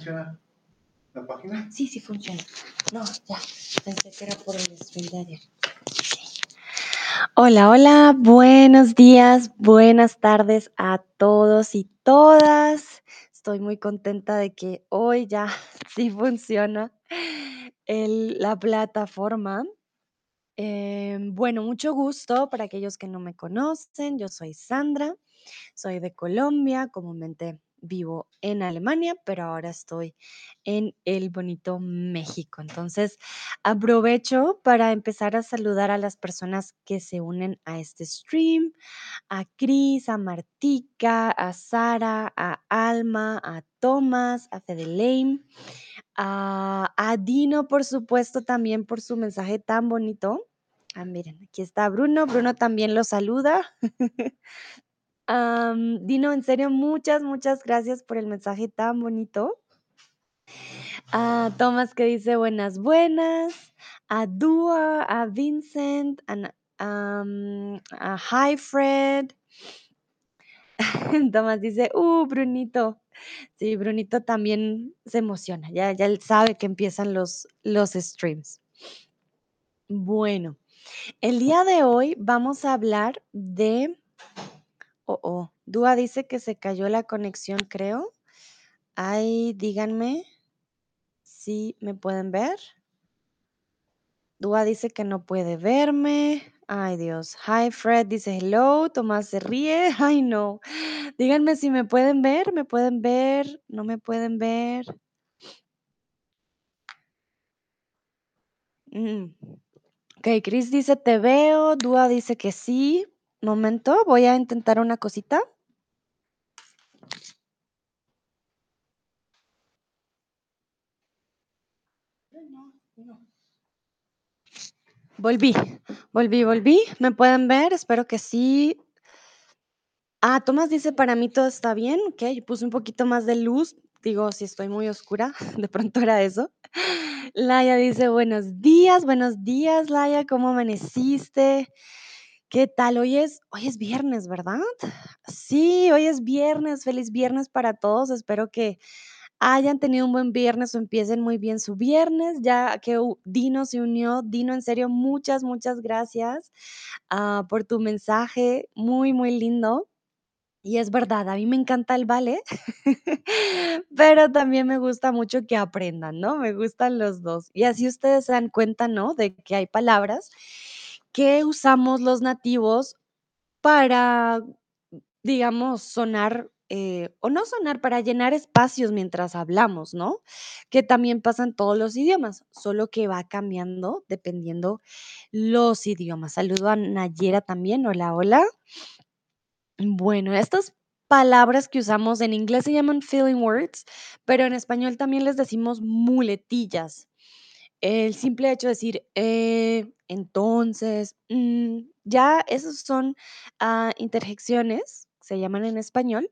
funciona la página? Sí, sí funciona. No, ya. Pensé que era por el stream de ayer. Hola, hola. Buenos días, buenas tardes a todos y todas. Estoy muy contenta de que hoy ya sí funciona la plataforma. Em, bueno, mucho gusto para aquellos que no me conocen. Yo soy Sandra, soy de Colombia, comúnmente vivo en Alemania, pero ahora estoy en el bonito México. Entonces, aprovecho para empezar a saludar a las personas que se unen a este stream, a Cris, a Martica, a Sara, a Alma, a Tomás, a Fedeleim, a, a Dino, por supuesto, también por su mensaje tan bonito. Ah, miren, aquí está Bruno. Bruno también lo saluda. Dino, en serio, muchas, muchas gracias por el mensaje tan bonito. A Tomás que dice buenas, buenas. A Dua, a Vincent, a, Hi Fred. Tomás dice, uh, Brunito. Sí, Brunito también se emociona. Ya, ya sabe que empiezan los, los streams. Bueno, el día de hoy vamos a hablar de... Oh, oh. Dúa dice que se cayó la conexión, creo. Ay, díganme si me pueden ver. Dúa dice que no puede verme. Ay, Dios. Hi, Fred dice hello. Tomás se ríe. Ay, no. Díganme si me pueden ver. ¿Me pueden ver? ¿No me pueden ver? Mm. Ok, Chris dice te veo. Dúa dice que sí. Momento, voy a intentar una cosita. Volví, volví, volví. ¿Me pueden ver? Espero que sí. Ah, Tomás dice, para mí todo está bien, ok, yo puse un poquito más de luz, digo, si estoy muy oscura, de pronto era eso. Laia dice, buenos días, buenos días, Laia, ¿cómo amaneciste? ¿Qué tal? Hoy es, hoy es viernes, ¿verdad? Sí, hoy es viernes, feliz viernes para todos, espero que hayan tenido un buen viernes o empiecen muy bien su viernes, ya que Dino se unió, Dino, en serio, muchas, muchas gracias ah, por tu mensaje, muy, muy lindo. Y es verdad, a mí me encanta el ballet, pero también me gusta mucho que aprendan, ¿no? Me gustan los dos. Y así ustedes se dan cuenta, ¿no? De que hay palabras que usamos los nativos para, digamos, sonar, eh, o no sonar, para llenar espacios mientras hablamos, ¿no? Que también pasa en todos los idiomas, solo que va cambiando dependiendo los idiomas. Saludo a Nayera también. Hola, hola. Bueno, estas palabras que usamos en inglés se llaman filling words, pero en español también les decimos muletillas. El simple hecho de decir eh, entonces, mm, ya esos son ah, interjecciones, se llaman en español,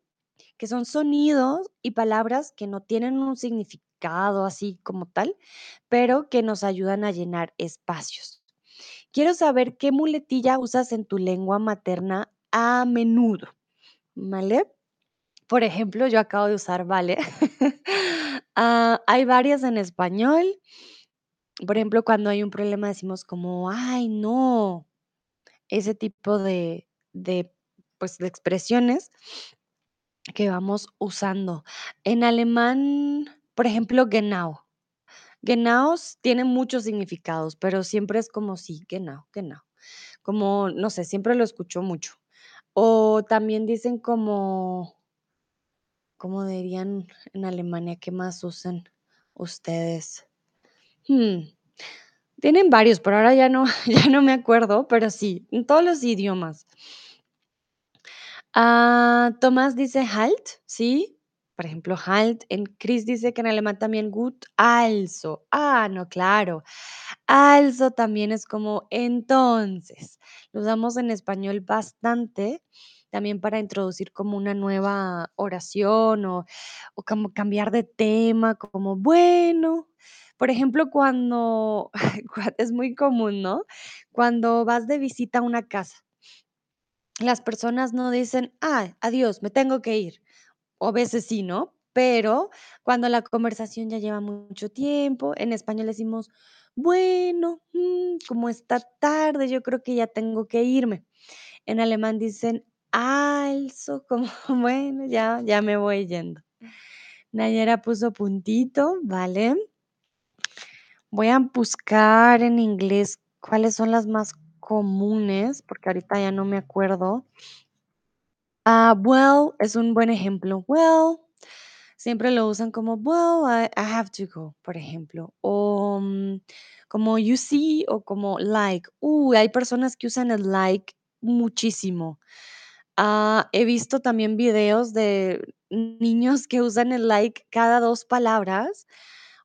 que son sonidos y palabras que no tienen un significado así como tal, pero que nos ayudan a llenar espacios. Quiero saber qué muletilla usas en tu lengua materna a menudo. ¿Vale? Por ejemplo, yo acabo de usar vale. Ah, hay varias en español. Por ejemplo, cuando hay un problema decimos como, ay, no, ese tipo de, de, pues, de expresiones que vamos usando. En alemán, por ejemplo, genau. Genau tiene muchos significados, pero siempre es como sí, genau, genau. Como, no sé, siempre lo escucho mucho. O también dicen como ¿Cómo dirían en Alemania? ¿Qué más usan ustedes? Hmm, tienen varios, pero ahora ya no, ya no me acuerdo, pero sí, en todos los idiomas. Ah, Tomás dice halt, ¿sí? Por ejemplo, halt. En Chris dice que en alemán también gut, also. Ah, no, claro. Also también es como entonces. Lo usamos en español bastante, también para introducir como una nueva oración o, o como cambiar de tema, como bueno. Por ejemplo, cuando, cua- es muy común, ¿no? Cuando vas de visita a una casa las personas no dicen, ah, adiós, me tengo que ir. O a veces sí, ¿no? pero cuando la conversación ya lleva mucho tiempo, en español decimos: "Bueno, mm, como está tarde, yo creo que ya tengo que irme". En alemán dicen: "Also", como bueno, ya ya me voy yendo. Nayera puso puntito, vale. Voy a buscar en inglés cuáles son las más comunes, porque ahorita ya no me acuerdo. Ah, well es un buen ejemplo. Well, siempre lo usan como, well, I have to go, por ejemplo. O, mm, como you see o como like. Uy, hay personas que usan el like muchísimo. Ah, he visto también videos de niños que usan el like cada 2 palabras,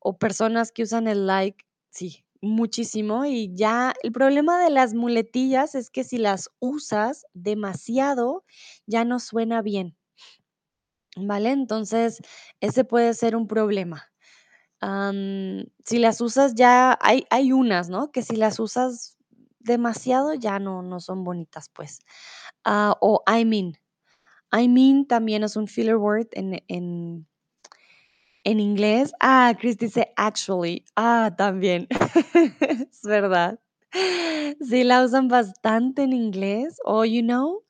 o personas que usan el like, sí, muchísimo, y ya el problema de las muletillas es que si las usas demasiado, ya no suena bien. ¿Vale? Entonces, ese puede ser un problema. Si las usas ya hay hay unas, ¿no? Que si las usas demasiado ya no no son bonitas, pues. Ah, o I mean. I mean también es un filler word en en inglés. Ah, Chris dice actually. Ah, también. Es verdad. Sí la usan bastante en inglés o you know.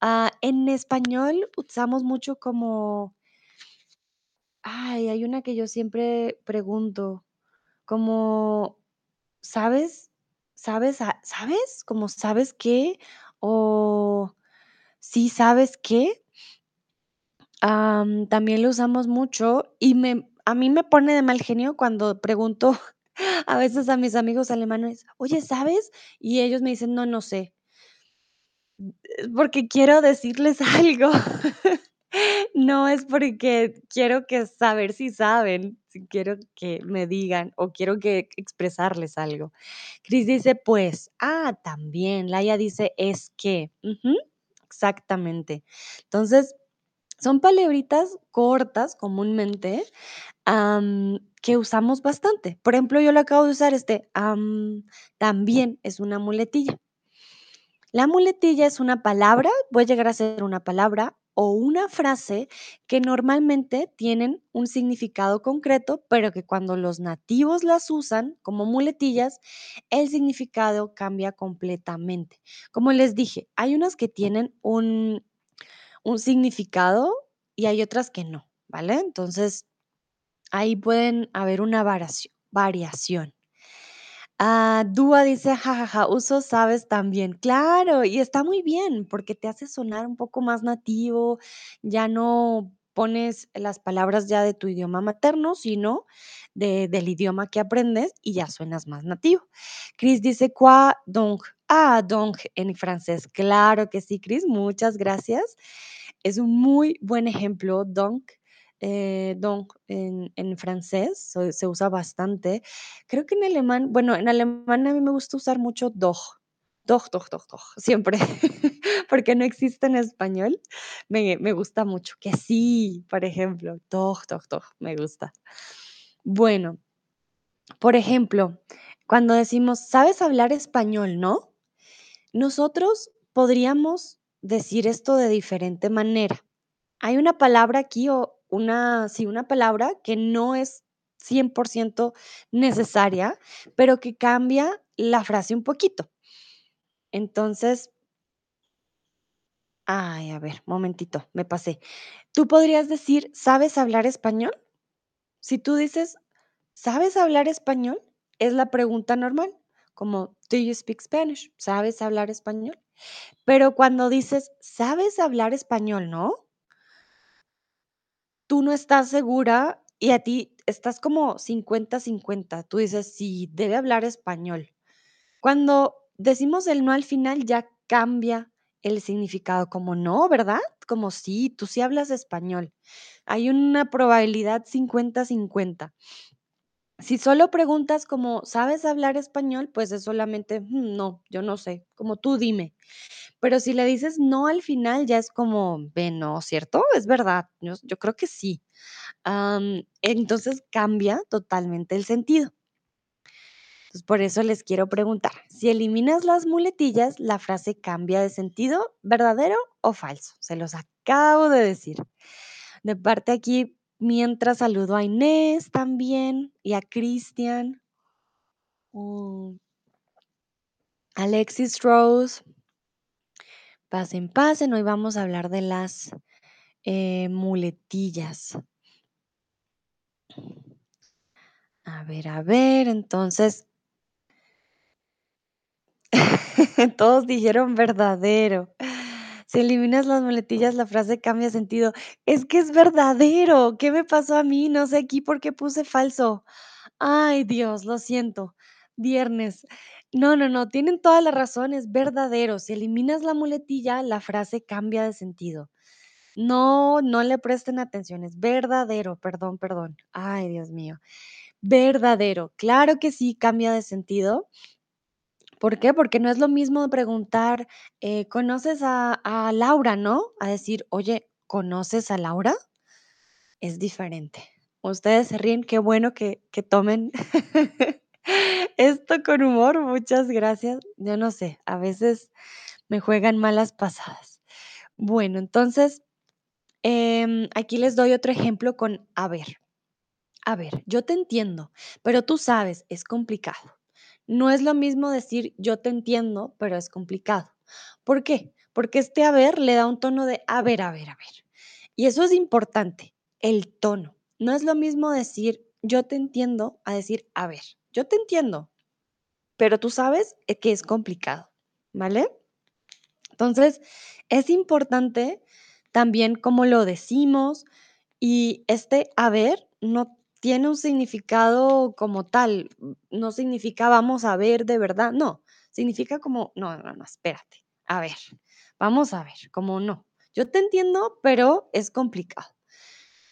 Ah, en español usamos mucho como Ay, hay una que yo siempre pregunto, como, ¿sabes? ¿Sabes a sabes? Como, ¿sabes qué? O, ¿sí sabes qué? Am, también lo usamos mucho y me a mí me pone de mal genio cuando pregunto a veces a mis amigos alemanes: "Oye, ¿sabes?". Y ellos me dicen: "No, no sé". Eh, porque quiero decirles algo. No es porque quiero que saber si saben, quiero que me digan o quiero que expresarles algo. Chris dice: "Pues". Ah, también. Laia dice: "Es que". Exactamente. Entonces, son palabritas cortas comúnmente, que usamos bastante. Por ejemplo, yo lo acabo de usar, este, am, también es una muletilla. La muletilla es una palabra, puede llegar a ser una palabra o una frase que normalmente tienen un significado concreto, pero que cuando los nativos las usan como muletillas, el significado cambia completamente. Como les dije, hay unas que tienen un un significado y hay otras que no, ¿vale? Entonces, ahí pueden haber una variación. Ah, Dúa dice: "Ja, ja, ja, uso sabes también". Claro, y está muy bien, porque te hace sonar un poco más nativo, ya no pones las palabras ya de tu idioma materno, sino de del idioma que aprendes y ya suenas más nativo. Chris dice: "Quoi donc?". Ah, donc en francés. Claro que sí, Chris, muchas gracias. Es un muy buen ejemplo, donc, eh, en francés se usa bastante. Creo que en alemán, bueno, en alemán a mí me gusta usar mucho doch. Doch, doch, doch, doch, siempre, porque no existe en español. Me gusta mucho. Que sí, por ejemplo, doch, doch, doch, me gusta. Bueno, por ejemplo, cuando decimos: "¿Sabes hablar español, no?". Nosotros podríamos decir esto de diferente manera. Hay una palabra aquí o una sí, una palabra que no es 100% necesaria, pero que cambia la frase un poquito. Entonces Ay, a ver, momentito, me pasé. Tú podrías decir: "¿Sabes hablar español?". Si tú dices: "¿Sabes hablar español?", es la pregunta normal, como "Do you speak Spanish?", ¿sabes hablar español? Pero cuando dices: "¿Sabes hablar español, no?". Tú no estás segura y a ti estás como 50, 50. Tú dices: "Sí, debe hablar español". Cuando decimos el no al final, ya cambia el significado, como no, ¿verdad? Como sí, tú sí hablas español. Hay una probabilidad 50, 50. Si solo preguntas como: "¿Sabes hablar español?", pues es solamente: "Mm, no, yo no sé, como tú dime". Pero si le dices no al final, ya es como: "Ve, no, ¿cierto? Es verdad, yo creo que sí". Entonces cambia totalmente el sentido. Por eso les quiero preguntar, si eliminas las muletillas, ¿la frase cambia de sentido, verdadero o falso? Se los acabo de decir. De parte aquí mientras saludo a Inés también y a Cristian. Alexis Rose. Pasen, pasen. Hoy vamos a hablar de las eh, muletillas. A ver, a ver, entonces. Todos dijeron verdadero. Si eliminas las muletillas, la frase cambia sentido. Es que es verdadero. ¿Qué me pasó a mí? No sé aquí por qué puse falso. Ay, Dios, lo siento. Viernes. No, no, no, tienen toda la razón, es verdadero. Si eliminas la muletilla, la frase cambia de sentido. No, no le presten atención, es verdadero, perdón, perdón. Ay, Dios mío. Verdadero, claro que sí cambia de sentido. ¿Por qué? Porque no es lo mismo preguntar, eh, ¿conoces a, Laura, no? A decir, oye, ¿conoces a Laura? Es diferente. Ustedes se ríen, qué bueno que, que tomen esto con humor, muchas gracias. Yo no sé, a veces me juegan malas pasadas. Bueno, entonces, em, aquí les doy otro ejemplo con a ver. A ver, yo te entiendo, pero tú sabes, es complicado. No es lo mismo decir yo te entiendo, pero es complicado. ¿Por qué? Porque este a ver le da un tono de a ver, a ver, a ver. Y eso es importante, el tono. No es lo mismo decir yo te entiendo a decir a ver, yo te entiendo, pero tú sabes eh, que es complicado, ¿vale? Entonces, es importante también cómo lo decimos y este haber no tiene un significado como tal, mm, no significa vamos a ver de verdad, no, significa como, no, no, no, espérate, a ver, vamos a ver, como no. Yo te entiendo, pero es complicado.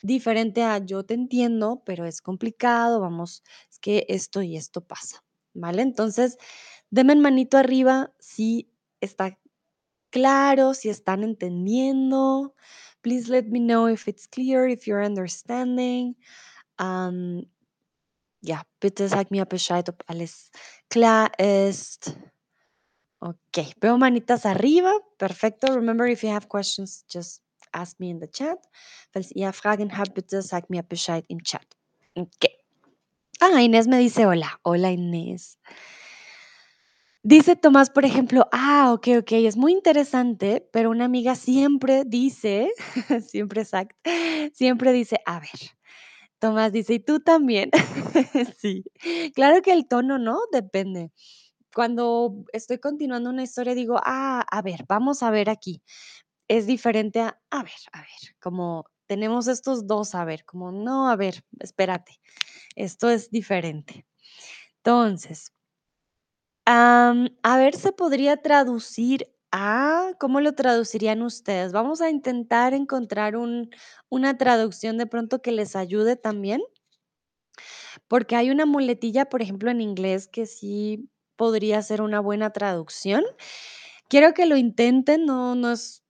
Diferente a yo te entiendo, pero es complicado, vamos, es que esto y esto pasa, ¿vale? Entonces, denme manito arriba si está claro, si están entendiendo. Please let me know if it's clear, if you're understanding. Um, ja, bitte sag mir Bescheid, ob alles klar ist. Ok, veo manitas arriba. Perfecto. Remember, if you have questions, just ask me in the chat. Falls ihr Fragen habt, bitte sag mir Bescheid im Chat. Ok. Ah, Inés me dice hola. Hola, Inés. Dice Tomás, por ejemplo, ah, ok, ok, es muy interesante, pero una amiga siempre dice, siempre exacto, siempre dice, a ver, Tomás dice, y tú también. sí, claro que el tono, ¿no? Depende. Cuando estoy continuando una historia, digo, ah, a ver, vamos a ver aquí. Es diferente a, a ver, a ver, como tenemos estos dos, a ver, como, no, a ver, espérate, esto es diferente. Entonces, a ver, se podría traducir a, ¿cómo lo traducirían ustedes? Vamos a intentar encontrar un una traducción de pronto que les ayude también, porque hay una muletilla, por ejemplo, en inglés que sí podría ser una buena traducción. Quiero que lo intenten, no no es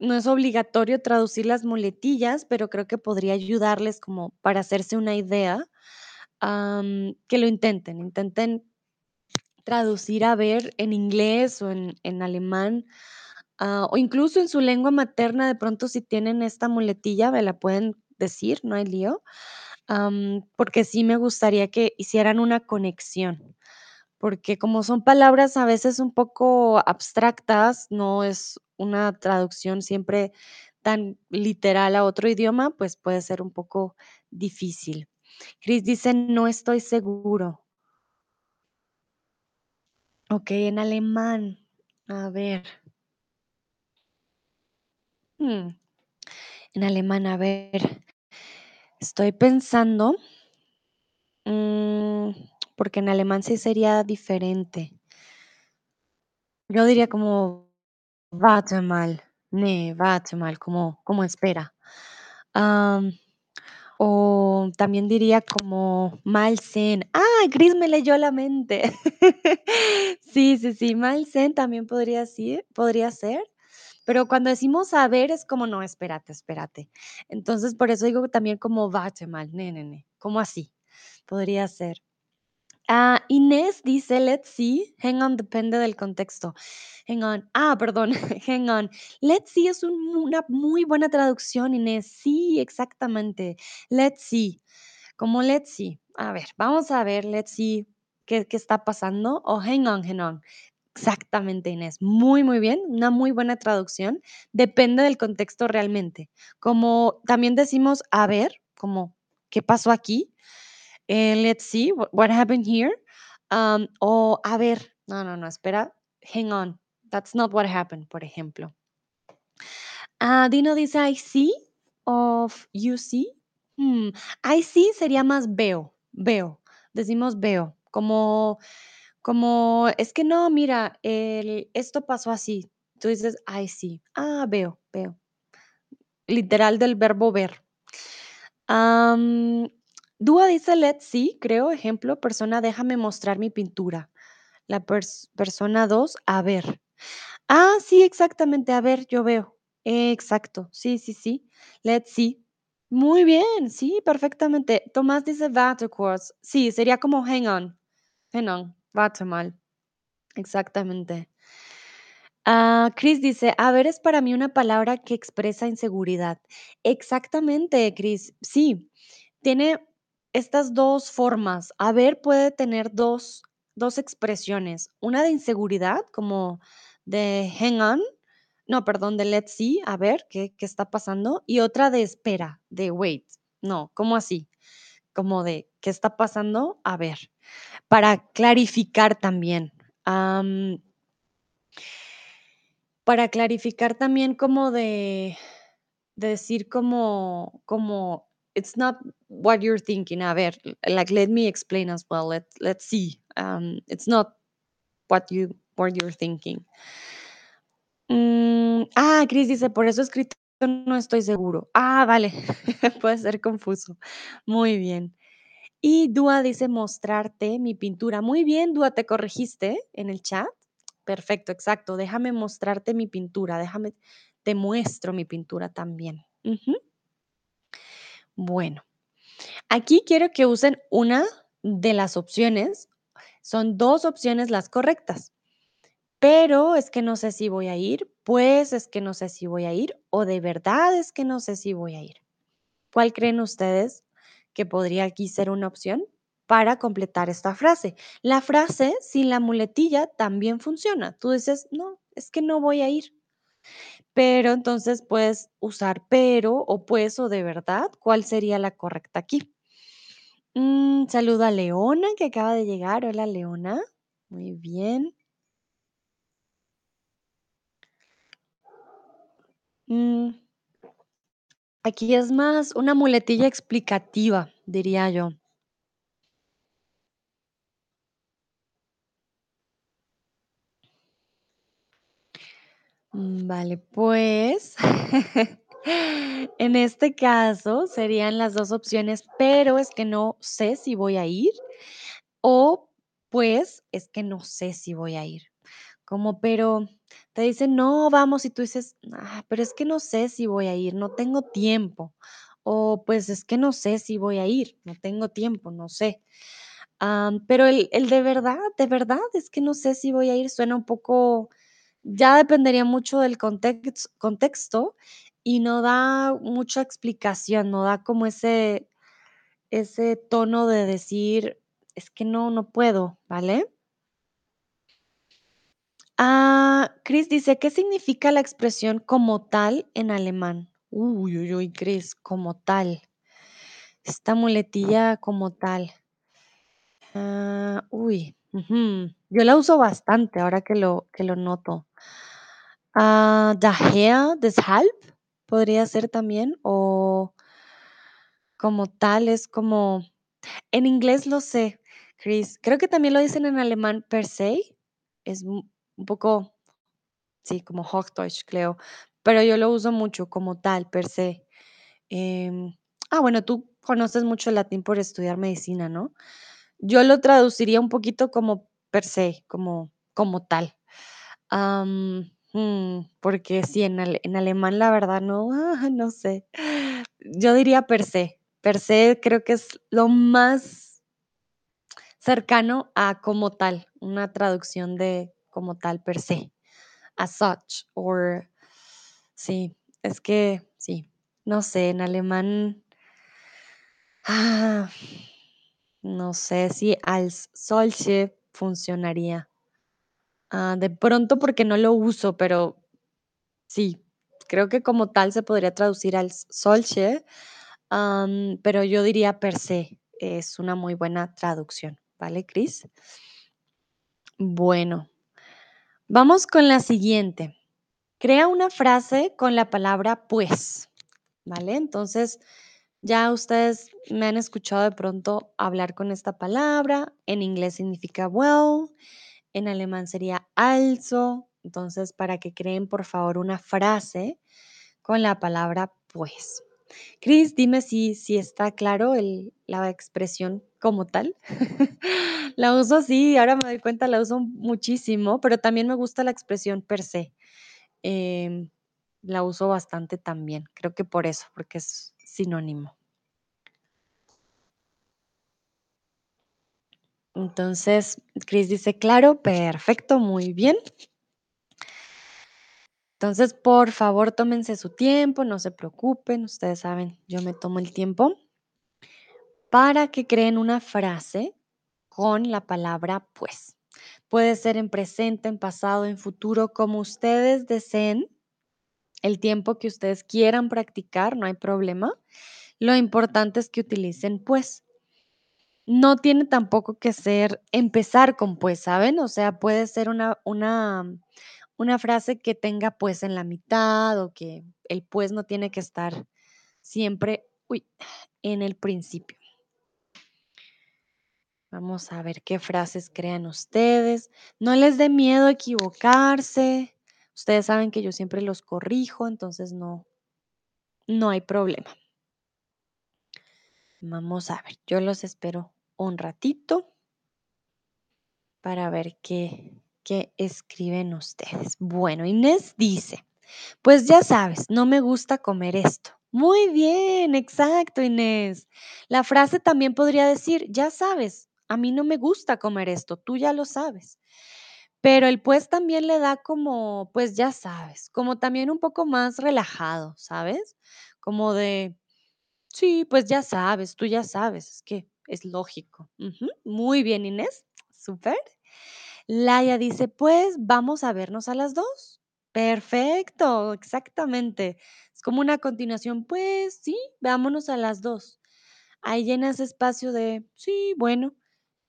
no es obligatorio traducir las muletillas, pero creo que podría ayudarles como para hacerse una idea, que lo intenten, intenten traducir a ver en inglés o en, en alemán, ah, o incluso en su lengua materna, de pronto si tienen esta muletilla, me la pueden decir, no hay lío, porque sí me gustaría que hicieran una conexión, porque como son palabras a veces un poco abstractas, no es una traducción siempre tan literal a otro idioma, pues puede ser un poco difícil. Chris dice, no estoy seguro. Okey, en alemán. A ver. Mm, en alemán, a ver. Estoy pensando, mm, porque en alemán sí sería diferente. Yo diría como warte mal. Ne, warte mal, como como espera. O también diría como mal sehen. ¡Ah! Gris me leyó la mente. Sí, sí, sí, mal sehen también podría sí podría ser. Pero cuando decimos saber es como, no, espérate, espérate. Entonces, por eso digo también como warte mal, ne, ne, como así, podría ser. Ah, Inés dice: "Let's see". Hang on depende del contexto. Hang on. Ah, perdón, hang on. Let's see es un una muy buena traducción, Inés. Sí, exactamente. Let's see. Como let's see. A ver, vamos a ver, let's see qué está pasando. O hang on, hang on. Exactamente, Inés. Muy, muy bien. Una muy buena traducción. Depende del contexto realmente. Como también decimos a ver, como ¿qué pasó aquí? Eh, let's see what, what happened here. Um, o a ver, no, no, no, espera, hang on. That's not what happened, por ejemplo. Ah, Dino dice I see of you see. Hmm, I see sería más veo, veo. Decimos veo, como, como, es que no, mira, el, esto pasó así. Tú dices I see. Ah, veo, veo. Literal del verbo ver. Am, Dúa dice let's see, creo, ejemplo, persona, déjame mostrar mi pintura. La pers- persona 2, a ver. Ah, sí, exactamente, a ver, yo veo. Exacto, sí, sí, sí. Let's see. Muy bien, sí, perfectamente. Tomás dice warte. Sí, sería como hang on. Hang on, mal. Exactamente. Ah, Chris dice, a ver es para mí una palabra que expresa inseguridad. Exactamente, Chris. Sí, tiene estas dos formas. A ver puede tener dos, dos expresiones. Una de inseguridad, como de hang on, no, perdón, de let's see, a ver qué, qué está pasando. Y otra de espera, de wait. No, ¿cómo así? Como de qué está pasando, a ver. Para clarificar también. Para clarificar también como de de decir como como it's not what you're thinking. A ver, like, let me explain as well. Let let's see. Um, it's not what you what you're thinking. Mm, ah, Chris dice: "Por eso escrito no estoy seguro". Ah, vale, puede ser confuso. Muy bien. Y Dúa dice: "Mostrarte mi pintura". Muy bien, Dúa, te corregiste en el chat. Perfecto, exacto. Déjame mostrarte mi pintura, déjame te muestro mi pintura también. Bueno, aquí quiero que usen una de las opciones. Son 2 opciones las correctas, pero es que no sé si voy a ir, pues es que no sé si voy a ir, o de verdad es que no sé si voy a ir. ¿Cuál creen ustedes que podría aquí ser una opción para completar esta frase? La frase sin la muletilla también funciona. Tú dices, no, es que no voy a ir. Pero entonces puedes usar pero o pues o de verdad. ¿Cuál sería la correcta aquí? Mm, saludo a Leona que acaba de llegar. Hola Leona. Muy bien. Mm, aquí es más una muletilla explicativa, diría yo. Mm, Vale, pues en este caso serían las dos opciones, pero es que no sé si voy a ir o pues es que no sé si voy a ir. Como, pero te dicen, no, vamos, y tú dices, ah, pero es que no sé si voy a ir, no tengo tiempo. O pues es que no sé si voy a ir, no tengo tiempo, no sé. Pero el, el de verdad, de verdad, es que no sé si voy a ir, suena un poco, ya dependería mucho del context- contexto y no da mucha explicación, no da como ese, ese tono de decir, es que no, no puedo, ¿vale? Ah, Chris dice, ¿qué significa la expresión como tal en alemán? Uy, uy, uy, Chris, como tal. Esta muletilla como tal. Ah, uy. Yo la uso bastante ahora que lo, que lo noto. Ah, daher, deshalb, podría ser también, o como tal, es como, en inglés lo sé, Chris. Creo que también lo dicen en alemán per se. Es un poco Sí, como Hochdeutsch, creo, pero yo lo uso mucho como tal, per se. Em, ah, bueno, tú conoces mucho el latín por estudiar medicina, ¿no? Yo lo traduciría un poquito como per se, como como tal. Mm, porque sí, en en alemán, la verdad, no, ah, no sé. Yo diría per se. Per se creo que es lo más cercano a como tal, una traducción de como tal per se, as such, or sí, es que sí, no sé, en alemán, ah, no sé si als solche funcionaría. Ah, de pronto porque no lo uso, pero sí, creo que como tal se podría traducir als solche, pero yo diría per se, es una muy buena traducción, ¿vale, Cris? Bueno, vamos con la siguiente. Crea una frase con la palabra pues, ¿vale? Entonces, ya ustedes me han escuchado de pronto hablar con esta palabra. En inglés significa well, en alemán sería also. Entonces, para que creen, por favor, una frase con la palabra pues. Cris, dime si, si está claro la expresión como tal. La uso sí, ahora me doy cuenta, la uso muchísimo, pero también me gusta la expresión per se. Em, la uso bastante también. Creo que por eso, porque es sinónimo. Entonces, Cris dice, claro, perfecto, muy bien. Entonces, por favor, tómense su tiempo, no se preocupen, ustedes saben, yo me tomo el tiempo para que creen una frase con la palabra pues. Puede ser en presente, en pasado, en futuro, como ustedes deseen, el tiempo que ustedes quieran practicar, no hay problema. Lo importante es que utilicen pues. No tiene tampoco que ser empezar con pues, ¿saben? O sea, puede ser una, una, una frase que tenga pues en la mitad o que el pues no tiene que estar siempre uy, en el principio. Vamos a ver qué frases crean ustedes. No les dé miedo equivocarse. Ustedes saben que yo siempre los corrijo, entonces no, no hay problema. Vamos a ver, yo los espero un ratito para ver qué, qué escriben ustedes. Bueno, Inés dice, pues ya sabes, no me gusta comer esto. Muy bien, exacto, Inés. La frase también podría decir, ya sabes, a mí no me gusta comer esto, tú ya lo sabes. Pero el pues también le da como, pues ya sabes, como también un poco más relajado, ¿sabes? Como de, sí, pues ya sabes, tú ya sabes, es que es lógico. Muy bien, Inés, súper. Laia dice, pues vamos a vernos a las dos. Perfecto, exactamente. Es como una continuación, pues sí, vámonos a las dos. Ahí llena ese espacio de, sí, bueno,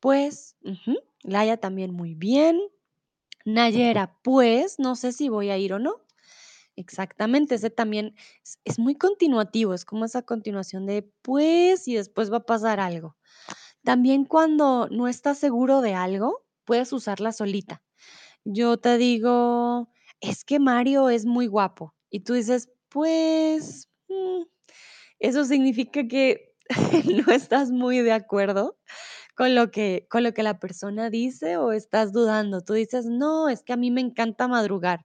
pues, ujú. Laia también muy bien. Nayera, pues no sé si voy a ir o no. Exactamente, ese también es, es muy continuativo, es como esa continuación de pues y después va a pasar algo. También cuando no estás seguro de algo, puedes usarla solita. Yo te digo, es que Mario es muy guapo. Y tú dices, pues, mm, eso significa que no estás muy de acuerdo con lo que, con lo que la persona dice o estás dudando. Tú dices, no, es que a mí me encanta madrugar.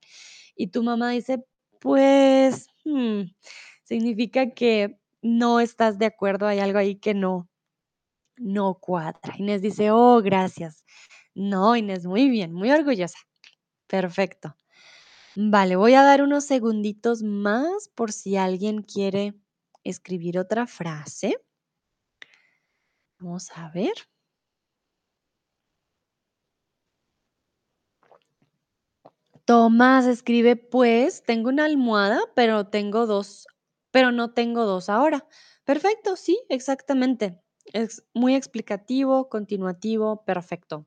Y tu mamá dice, pues, mm, significa que no estás de acuerdo, hay algo ahí que no, no cuadra. Inés dice, oh, gracias. No, Inés, muy bien, muy orgullosa. Perfecto. Vale, voy a dar unos segunditos más por si alguien quiere escribir otra frase. Vamos a ver. Tomás escribe, pues tengo una almohada, pero tengo dos, pero no tengo dos ahora. Perfecto, sí, exactamente. Es muy explicativo, continuativo, perfecto.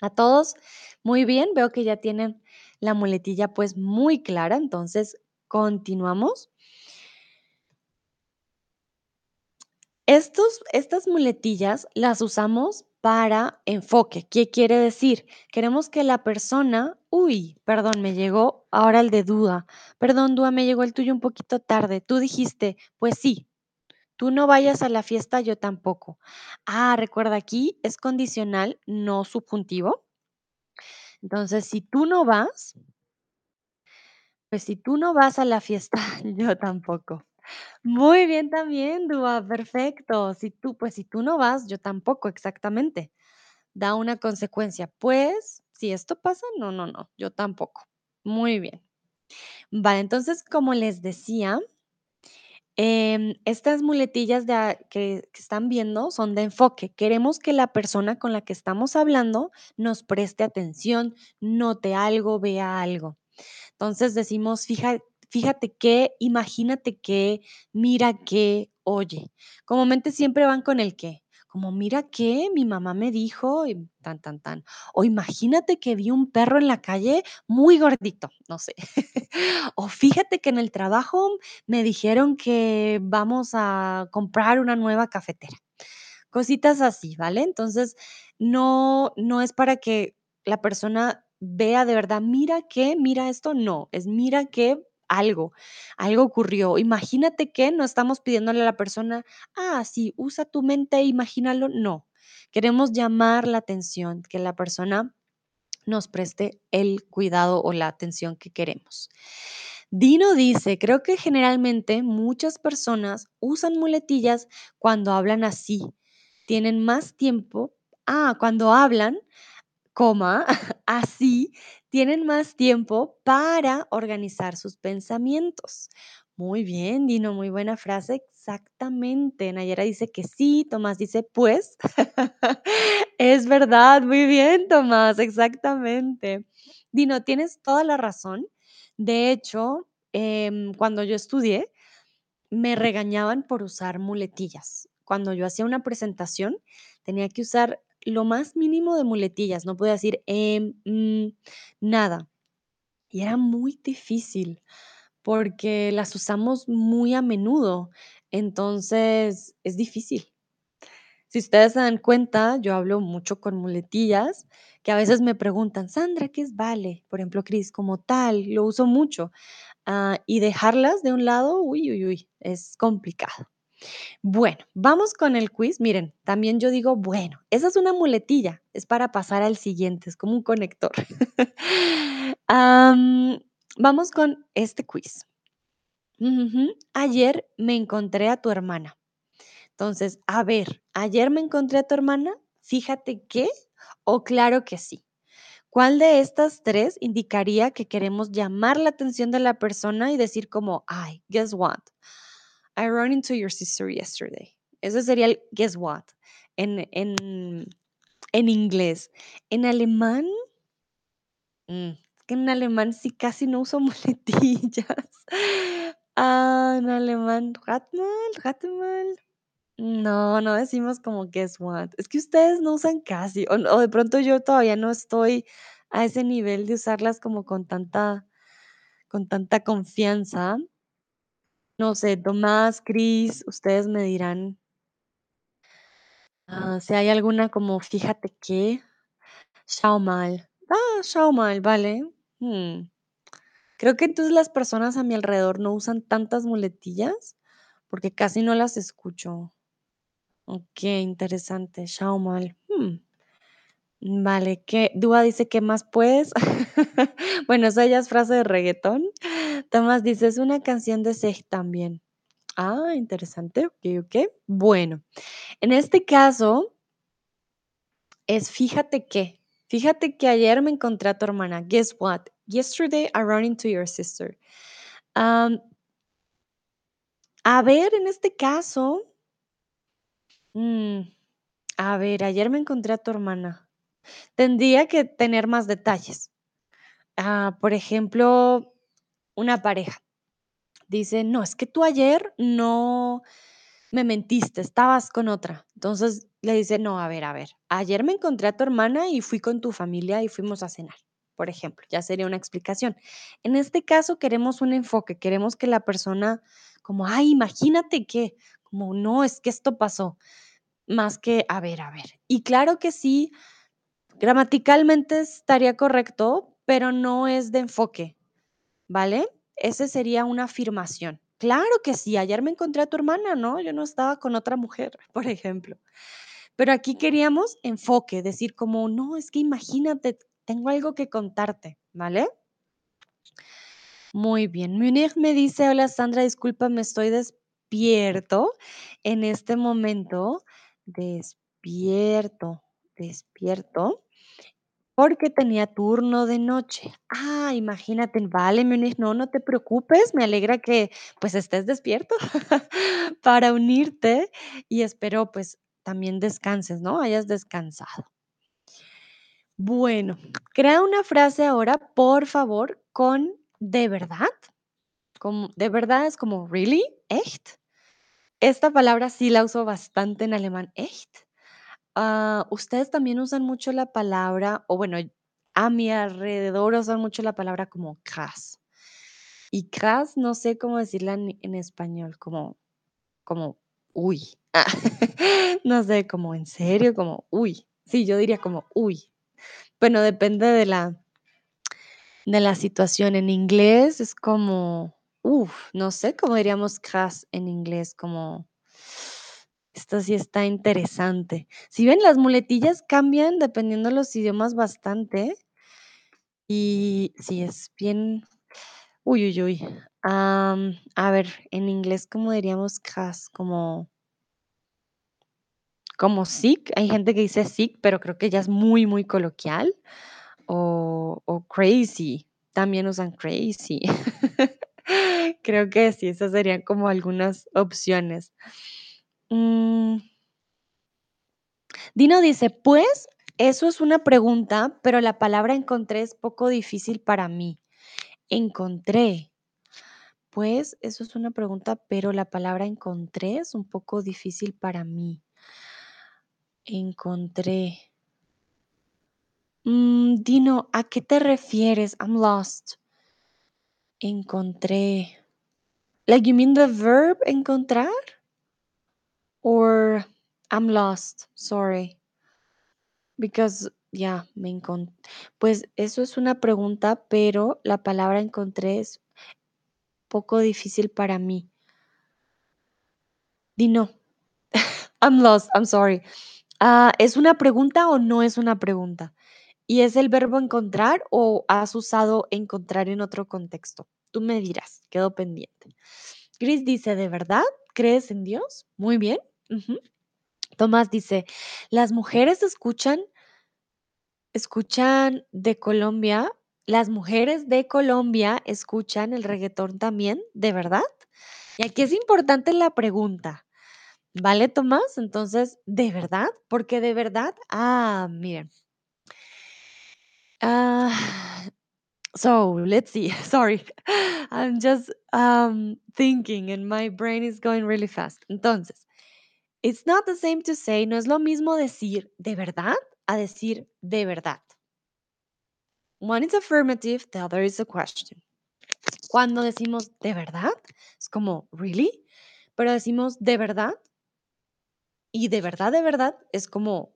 A todos, muy bien, veo que ya tienen la muletilla pues muy clara, entonces continuamos. Estos, estas muletillas las usamos para enfoque. ¿Qué quiere decir? Queremos que la persona, uy, perdón, me llegó ahora el de duda. Perdón, duda, me llegó el tuyo un poquito tarde. Tú dijiste, pues sí, tú no vayas a la fiesta, yo tampoco. Ah, recuerda, aquí es condicional, no subjuntivo. Entonces, si tú no vas, pues si tú no vas a la fiesta, yo tampoco. Muy bien también, Dúa, perfecto. Si tú, pues si tú no vas, yo tampoco, exactamente. da una consecuencia. Pues, si esto pasa, no, no, no, yo tampoco. Muy bien. Vale, entonces, como les decía, em, estas muletillas de que, que están viendo son de enfoque. Queremos que la persona con la que estamos hablando nos preste atención, note algo, vea algo. Entonces decimos, fija, fíjate que, imagínate que, mira que, oye. Comúnmente siempre van con el qué. Como mira que mi mamá me dijo y tan, tan, tan. O imagínate que vi un perro en la calle muy gordito, no sé. O fíjate que en el trabajo me dijeron que vamos a comprar una nueva cafetera. Cositas así, ¿vale? Entonces, no no es para que la persona vea de verdad, mira que, mira esto, no, es mira que algo, algo ocurrió. Imagínate que no estamos pidiéndole a la persona, ah, sí, usa tu mente, imagínalo, no. Queremos llamar la atención, que la persona nos preste el cuidado o la atención que queremos. Dino dice, creo que generalmente muchas personas usan muletillas cuando hablan así. Tienen más tiempo. Ah, cuando hablan, coma, así, tienen más tiempo para organizar sus pensamientos. Muy bien, Dino, muy buena frase. Exactamente. Nayera dice que sí, Tomás dice pues. Es verdad, muy bien, Tomás, exactamente. Dino, tienes toda la razón. De hecho, em, cuando yo estudié, me regañaban por usar muletillas. Cuando yo hacía una presentación, tenía que usar lo más mínimo de muletillas, no podía decir em, mm, nada. Y era muy difícil porque las usamos muy a menudo. Entonces, es difícil. Si ustedes se dan cuenta, yo hablo mucho con muletillas que a veces me preguntan, Sandra, ¿qué es vale? Por ejemplo, Cris, como tal, lo uso mucho. Ah, y dejarlas de un lado, uy, uy, uy, es complicado. Bueno, vamos con el quiz. Miren, también yo digo, bueno, esa es una muletilla, es para pasar al siguiente, es como un conector. Am, vamos con este quiz. Ayer me encontré a tu hermana. Entonces, a ver, ayer me encontré a tu hermana, fíjate que, o claro que sí. ¿Cuál de estas tres indicaría que queremos llamar la atención de la persona y decir como, ay, guess what? I ran into your sister yesterday. Ese sería el guess what en, en, en inglés. En alemán, mm, en alemán sí casi no uso muletillas. Ah, en alemán, rat mal, rate mal. No, no decimos como guess what. Es que ustedes no usan casi, o, o de pronto yo todavía no estoy a ese nivel de usarlas como con tanta, con tanta confianza. No sé, Tomás, Cris, ustedes me dirán ah, si hay alguna como fíjate que, schau mal. Ah, schau mal, vale. Mm, Creo que entonces las personas a mi alrededor no usan tantas muletillas porque casi no las escucho. Ok, interesante, schau mal. Hmm. Vale, ¿qué? Dúa dice, ¿qué más puedes? Bueno, esa ya es frase de reggaetón. Tomás dice, es una canción de Sej también. Ah, interesante, ok, ok. Bueno, en este caso es fíjate que, fíjate que ayer me encontré a tu hermana. Guess what? Yesterday I ran into your sister. A ver, en este caso, mm, a ver, ayer me encontré a tu hermana. Tendría que tener más detalles. Ah, por ejemplo, una pareja. Dice, no, es que tú ayer no me mentiste, estabas con otra. Entonces le dice, no, a ver, a ver, ayer me encontré a tu hermana y fui con tu familia y fuimos a cenar, por ejemplo, ya sería una explicación. En este caso queremos un enfoque, queremos que la persona, como, ay, imagínate que, como, no, es que esto pasó, más que, a ver, a ver. Y claro que sí, gramaticalmente estaría correcto, pero no es de enfoque. ¿Vale? Ese sería una afirmación. Claro que sí, ayer me encontré a tu hermana, ¿no? Yo no estaba con otra mujer, por ejemplo. Pero aquí queríamos enfoque, decir como, no, es que imagínate, tengo algo que contarte, ¿vale? Muy bien. Munir me dice, hola Sandra, discúlpame, estoy despierto en este momento. Despierto. despierto porque tenía turno de noche. Ah, imagínate, vale, Munich, no, no te preocupes, me alegra que pues estés despierto para unirte y espero pues también descanses, ¿no? Hayas descansado. Bueno, crea una frase ahora, por favor, con de verdad. Como, de verdad es como really, echt. Esta palabra sí la uso bastante en alemán, echt. Ah, ustedes también usan mucho la palabra, o bueno, a mi alrededor usan mucho la palabra como krass. Y krass no sé cómo decirla en, español, como, como, uy. no sé, como en serio, como, uy. Sí, yo diría como, uy. Bueno, depende de la, de la situación. En inglés es como, uff, no sé cómo diríamos krass en inglés, como, esto sí está interesante. Si ven, las muletillas cambian dependiendo de los idiomas bastante. Y sí, es bien, uy, uy, uy. A ver, en inglés, ¿cómo diríamos krass? Como, como sick. Hay gente que dice sick, pero creo que ya es muy, muy coloquial. O, o crazy. También usan crazy. Creo que sí, esas serían como algunas opciones. Mm, Dino dice, pues eso es una pregunta, pero la palabra encontré es poco difícil para mí. Encontré. Pues eso es una pregunta, pero la palabra encontré es un poco difícil para mí. Encontré. Mm, Dino, ¿a qué te refieres? I'm lost. Encontré. Like you mean the verb encontrar? Or I'm lost. Sorry. Because, yeah, me encont pues eso es una pregunta, pero la palabra encontré es poco difícil para mí. Dino. I'm lost, I'm sorry. Ah, ¿es una pregunta o no es una pregunta? ¿Y es el verbo encontrar o has usado encontrar en otro contexto? Tú me dirás, quedo pendiente. Chris dice, ¿de verdad crees en Dios? Muy bien. Tomás dice, las mujeres escuchan escuchan de Colombia, las mujeres de Colombia escuchan el reggaetón también, ¿de verdad? Y aquí es importante la pregunta, ¿vale, Tomás? Entonces, ¿de verdad? Porque de verdad, ah, miren. Ah, so, let's see. Sorry. I'm just um, thinking and my brain is going really fast. Entonces, it's not the same to say, no es lo mismo decir de verdad a decir de verdad. One is affirmative, the other is a question. Cuando decimos de verdad, es como, ¿really? Pero decimos de verdad y de verdad, de verdad, es como,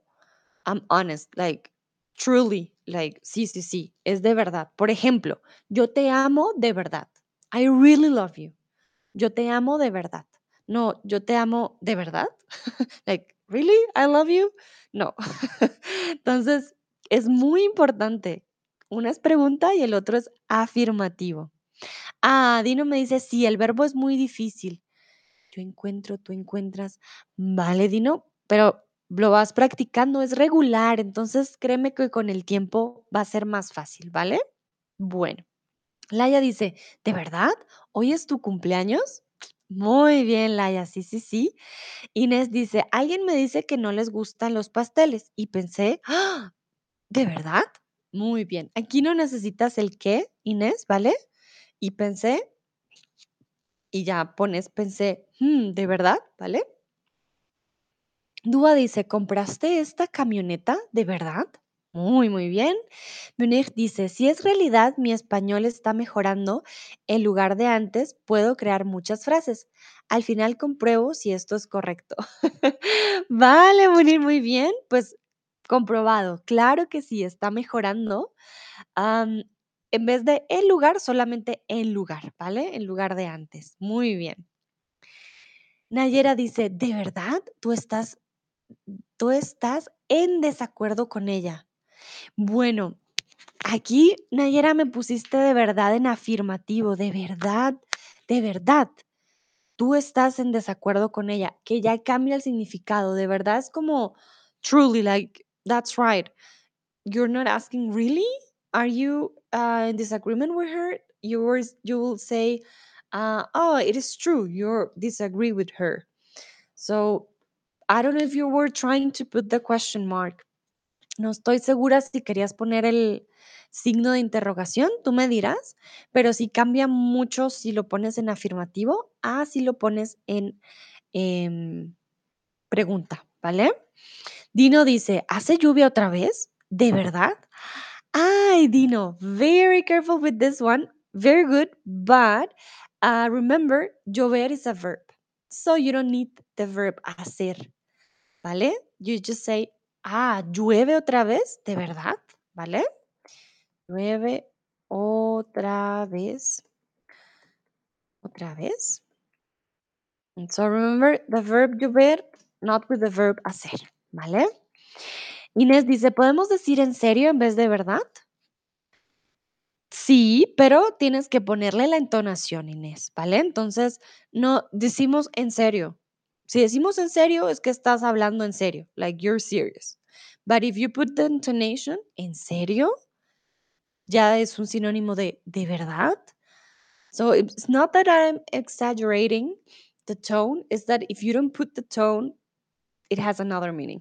I'm honest, like, truly, like, sí, sí, sí, es de verdad. Por ejemplo, yo te amo de verdad. I really love you. Yo te amo de verdad. No, yo te amo de verdad. like, really? I love you? No. Entonces, es muy importante. Una es pregunta y el otro es afirmativo. Ah, Dino me dice, sí, el verbo es muy difícil. Yo encuentro, tú encuentras. Vale, Dino, pero lo vas practicando, es regular, entonces créeme que con el tiempo va a ser más fácil, ¿vale? Bueno, Laia dice, ¿de verdad? ¿Hoy es tu cumpleaños? Muy bien, Laia, sí, sí, sí. Inés dice, alguien me dice que no les gustan los pasteles y pensé, ¡ah! ¿de verdad? Muy bien. Aquí no necesitas el qué, Inés, ¿vale? Y pensé, y ya pones, pensé, "Mm, ¿de verdad? ¿Vale? Dúa dice, ¿compraste esta camioneta? ¿De verdad? Muy, muy bien. Munich dice, si es realidad, mi español está mejorando. En lugar de antes, puedo crear muchas frases. Al final compruebo si esto es correcto. Vale, Munir, muy bien. Pues comprobado. Claro que sí, está mejorando. En vez de en lugar, solamente en lugar, ¿vale? En lugar de antes. Muy bien. Nayera dice, ¿de verdad tú estás, tú estás en desacuerdo con ella? Bueno, aquí, Nayera, me pusiste de verdad en afirmativo, de verdad, de verdad. Tú estás en desacuerdo con ella, que ya cambia el significado, de verdad es como truly, like, That's right. You're not asking, really? Are you uh, in disagreement with her? You you will say, uh, oh, it is true. You disagree with her. So I don't know if you were trying to put the question mark. No estoy segura si querías poner el signo de interrogación, tú me dirás, pero sí cambia mucho si lo pones en afirmativo a si lo pones en em, pregunta, ¿vale? Dino dice, ¿hace lluvia otra vez? ¿De verdad? Ay, Dino, very careful with this one. Very good, but uh, remember, llover is a verb. So you don't need the verb hacer, ¿vale? You just say, ah, llueve otra vez, ¿de verdad? ¿Vale? Llueve otra vez. ¿Otra vez? And so remember the verb llover, not with the verb hacer, ¿vale? Inés dice, ¿podemos decir en serio en vez de verdad? Sí, pero tienes que ponerle la entonación, Inés, ¿vale? Entonces, no decimos en serio. Si decimos en serio, es que estás hablando en serio, like you're serious. But if you put the intonation, ¿en serio? Ya es un sinónimo de ¿de verdad? So it's not that I'm exaggerating the tone, it's that if you don't put the tone, it has another meaning.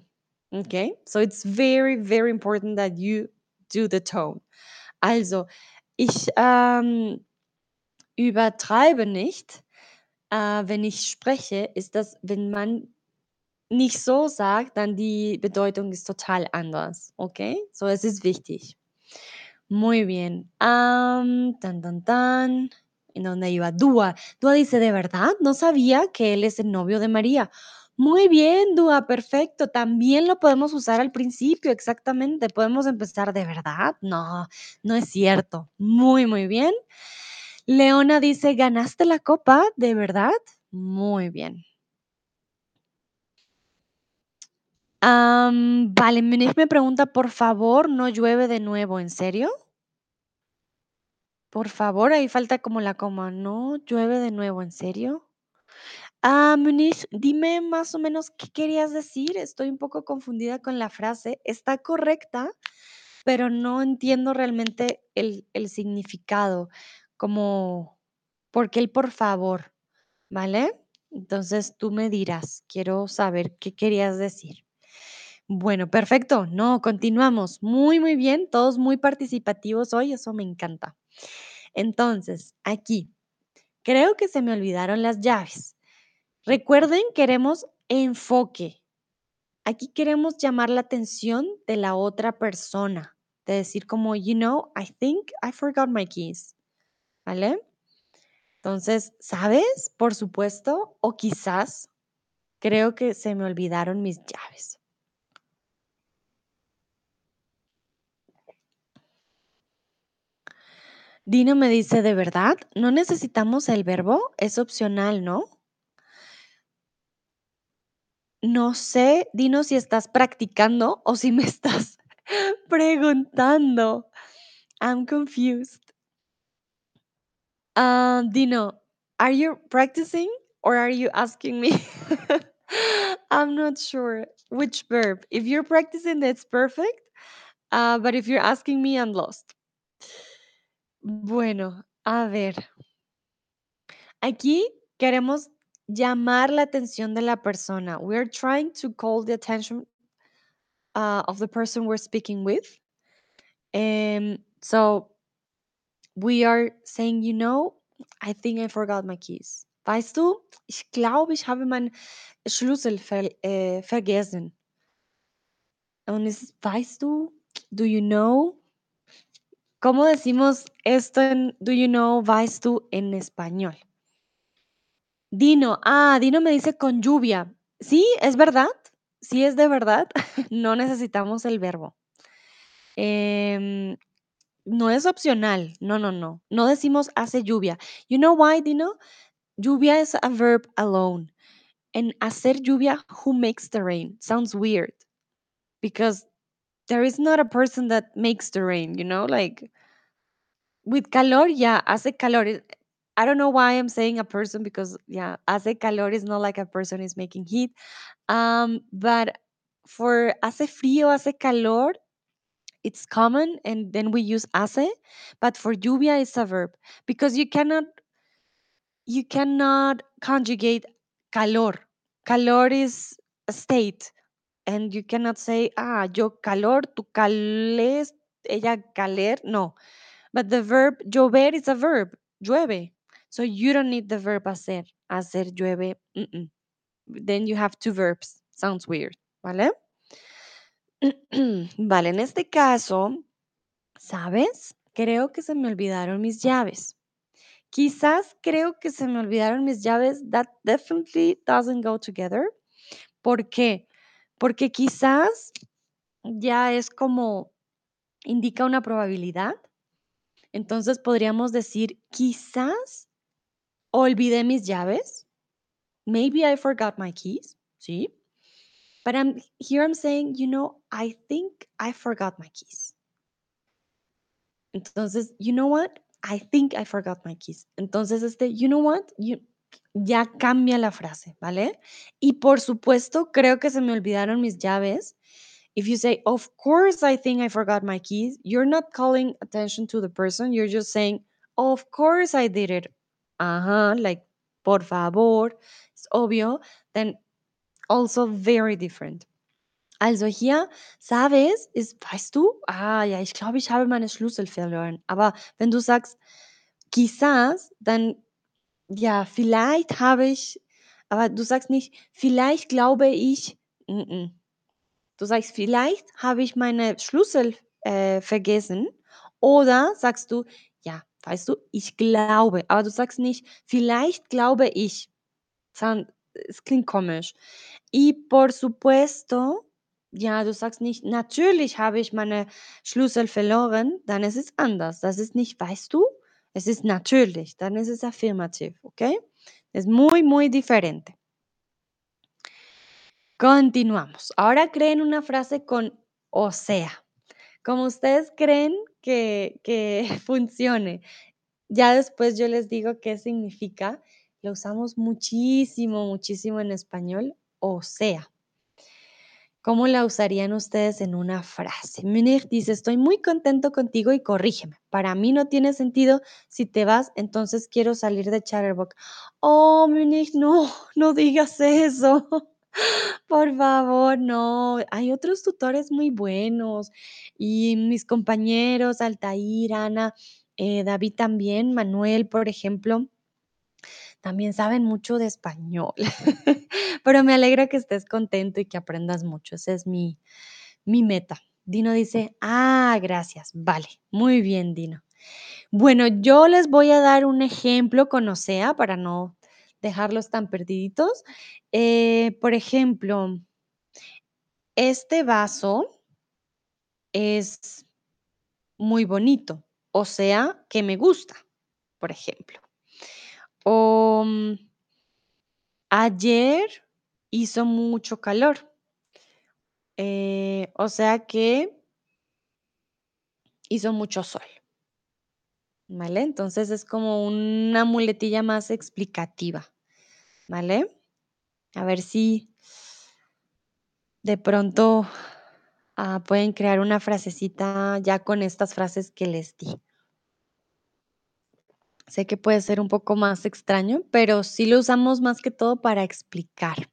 Okay? So it's very, very important that you do the tone. Also, ich ähm, übertreibe nicht, äh, wenn ich spreche, ist das, wenn man nicht so sagt, dann die Bedeutung ist total anders. Okay? So, es ist wichtig. Muy bien. Am, tan, tan, tan. ¿En dónde iba? Dúa. Dúa dice, ¿de verdad? No sabía que él es el novio de María. Muy bien, Dúa, perfecto. También lo podemos usar al principio, exactamente. Podemos empezar, ¿de verdad? No, no es cierto. Muy, muy bien. Leona dice, ¿ganaste la copa? ¿De verdad? Muy bien. Vale, Munich me pregunta, por favor, no llueve de nuevo, ¿en serio? Por favor, ahí falta como la coma. No llueve de nuevo, ¿en serio? Ah, Munich, dime más o menos qué querías decir. Estoy un poco confundida con la frase. Está correcta, pero no entiendo realmente el, el significado. Como, ¿por qué el por favor? ¿Vale? Entonces tú me dirás, quiero saber qué querías decir. Bueno, perfecto. No, continuamos. Muy, muy bien. Todos muy participativos hoy. Eso me encanta. Entonces, aquí, creo que se me olvidaron las llaves. Recuerden, queremos enfoque. Aquí queremos llamar la atención de la otra persona. De decir como, you know, I think I forgot my keys. ¿Vale? Entonces, ¿sabes? Por supuesto. O quizás, creo que se me olvidaron mis llaves. Dino me dice, ¿de verdad? ¿No necesitamos el verbo? Es opcional, ¿no? No sé, Dino, si estás practicando o si me estás preguntando. I'm confused. Uh, Dino, are you practicing or are you asking me? I'm not sure which verb. If you're practicing, that's perfect. Uh, but if you're asking me, I'm lost. Bueno, a ver. Aquí queremos llamar la atención de la persona. We're trying to call the attention uh, of the person we're speaking with. Um, so we are saying, you know, I think I forgot my keys. Weißt du, ich glaube, ich habe meinen Schlüssel ver äh, vergessen. Und es weißt du, do you know? ¿Cómo decimos esto en do you know, weißt du en español? Dino, ah, Dino me dice con lluvia. Sí, es verdad. Sí, es de verdad. no necesitamos el verbo. Em, no es opcional. No, no, no. No decimos hace lluvia. You know why, Dino? Lluvia is a verb alone. And hacer lluvia, who makes the rain? Sounds weird. Because there is not a person that makes the rain, you know? Like with calor, yeah, hace calor. I don't know why I'm saying a person because yeah, hace calor is not like a person is making heat. Um, but for hace frío, hace calor, it's common and then we use hace, but for lluvia it's a verb because you cannot you cannot conjugate calor. Calor is a state and you cannot say, ah, yo calor, tú cales, ella caler. No. But the verb llover is a verb, llueve. So you don't need the verb hacer, hacer llueve. mm-mm. Then you have two verbs. Sounds weird, ¿vale? vale, en este caso, ¿sabes? Creo que se me olvidaron mis llaves. Quizás creo que se me olvidaron mis llaves. That definitely doesn't go together. ¿Por qué? Porque quizás ya es como indica una probabilidad. Entonces podríamos decir, quizás olvidé mis llaves. Maybe I forgot my keys. ¿Sí? But I'm here I'm saying, you know, I think I forgot my keys. Entonces, you know what? I think I forgot my keys. Entonces, este, you know what? You, ya cambia la frase, ¿vale? Y por supuesto, creo que se me olvidaron mis llaves. If you say, of course, I think I forgot my keys, you're not calling attention to the person. You're just saying, of course I did it. Ajá, like, por favor. It's obvio. Then also very different. Also hier, sabes, ist, weißt du, ah ja, ich glaube, ich habe meine Schlüssel verloren. Aber wenn du sagst, quizás, dann, ja, vielleicht habe ich, aber du sagst nicht, vielleicht glaube ich, mm -mm. du sagst, vielleicht habe ich meine Schlüssel äh, vergessen. Oder sagst du, ja, weißt du, ich glaube, aber du sagst nicht, vielleicht glaube ich. Sound- Es klingt komisch. Y por supuesto, ja, du sagst nicht, natürlich habe ich meine Schlüssel verloren, dann ist es anders. Das ist nicht, weißt du, es ist natürlich, dann ist es afirmativ, ¿ok? Es muy, muy diferente. Continuamos. Ahora creen una frase con o sea. Como ustedes creen que, que funcione. Ya después yo les digo qué significa. Lo usamos muchísimo, muchísimo en español. O sea. ¿Cómo la usarían ustedes en una frase? Munir dice, estoy muy contento contigo y corrígeme. Para mí no tiene sentido. Si te vas, entonces quiero salir de Chatterbox. Oh, Munir, no, no digas eso. Por favor, no. Hay otros tutores muy buenos. Y mis compañeros, Altair, Ana, eh, David también, Manuel, por ejemplo, también saben mucho de español. Pero me alegra que estés contento y que aprendas mucho. Esa es mi, mi meta. Dino dice, ah, gracias. Vale, muy bien, Dino. Bueno, yo les voy a dar un ejemplo con Osea para no dejarlos tan perdiditos. Eh, por ejemplo, este vaso es muy bonito, o sea, que me gusta, por ejemplo. O mm, ayer hizo mucho calor. eh, o sea que hizo mucho sol. ¿Vale? Entonces es como una muletilla más explicativa. ¿Vale? A ver si de pronto ah, pueden crear una frasecita ya con estas frases que les di. Sé que puede ser un poco más extraño, pero sí lo usamos más que todo para explicar.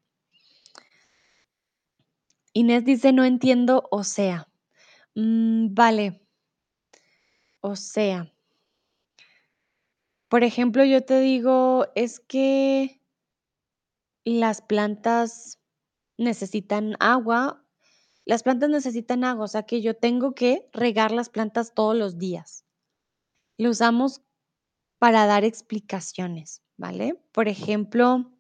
Inés dice, no entiendo, o sea. Mm, vale. O sea. Por ejemplo, yo te digo, es que las plantas necesitan agua. Las plantas necesitan agua, o sea que yo tengo que regar las plantas todos los días. Lo usamos para dar explicaciones, ¿vale? Por ejemplo,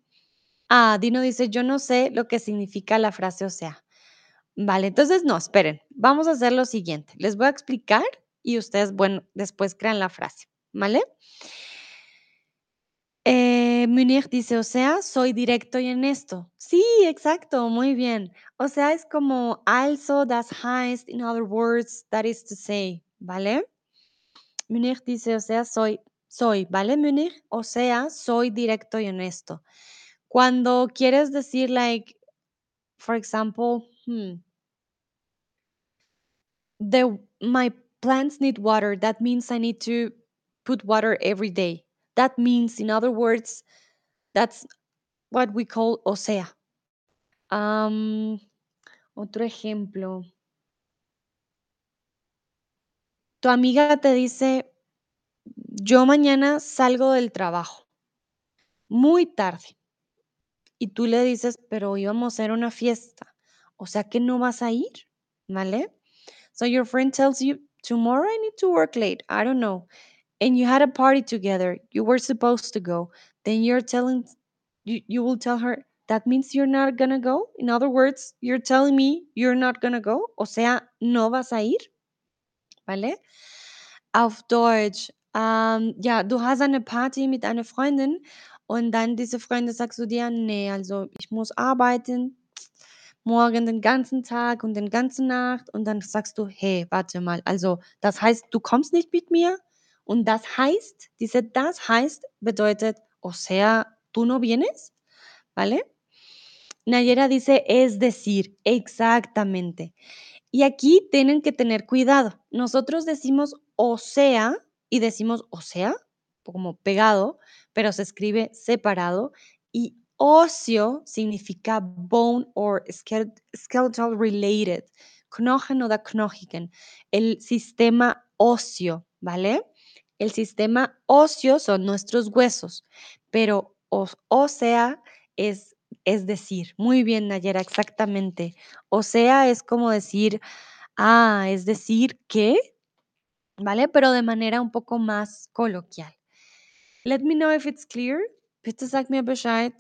ah, Dino dice, yo no sé lo que significa la frase o sea. Vale, entonces no, esperen, vamos a hacer lo siguiente. Les voy a explicar y ustedes, bueno, después crean la frase, ¿vale? Eh, Munir dice, o sea, soy directo y honesto. Sí, exacto, muy bien. O sea, es como also, das heißt, in other words, that is to say, ¿vale? Munir dice, o sea, soy, soy, ¿vale, Munir? O sea, soy directo y honesto. Cuando quieres decir, like, for example, Hmm. The my plants need water. That means I need to put water every day. That means, in other words, that's what we call o sea. Otro ejemplo. Tu amiga te dice, yo mañana salgo del trabajo muy tarde. Y tú le dices, pero íbamos a hacer una fiesta. O sea que no vas a ir, ¿vale? So your friend tells you, tomorrow I need to work late. I don't know. And you had a party together. You were supposed to go. Then you're telling, you, you will tell her, that means you're not gonna go. In other words, you're telling me you're not gonna go. O sea, no vas a ir, ¿vale? Auf Deutsch, ähm, ja, du hast eine Party mit einer Freundin und dann diese Freundin sagst du dir: „Ne, also ich muss arbeiten morgen den ganzen Tag und den ganzen Nacht.“ Und dann sagst du: „Hey, warte mal, also das heißt, du kommst nicht mit mir?“ Und das heißt diese das heißt bedeutet: „O sea, ¿tú no vienes?“, ¿vale? Nayera dice: "Es decir", exactamente. Y aquí tienen que tener cuidado. Nosotros decimos o sea y decimos o sea, como pegado, pero se escribe separado. Y ocio significa bone or skele- skeletal related. Knochen oder Knochigen. El sistema óseo, ¿vale? El sistema óseo son nuestros huesos, pero o, o sea es, es decir, muy bien, Nayera, exactamente. O sea, es como decir, ah, es decir que, ¿vale? Pero de manera un poco más coloquial. Let me know if it's clear. Bitte sag mir Bescheid,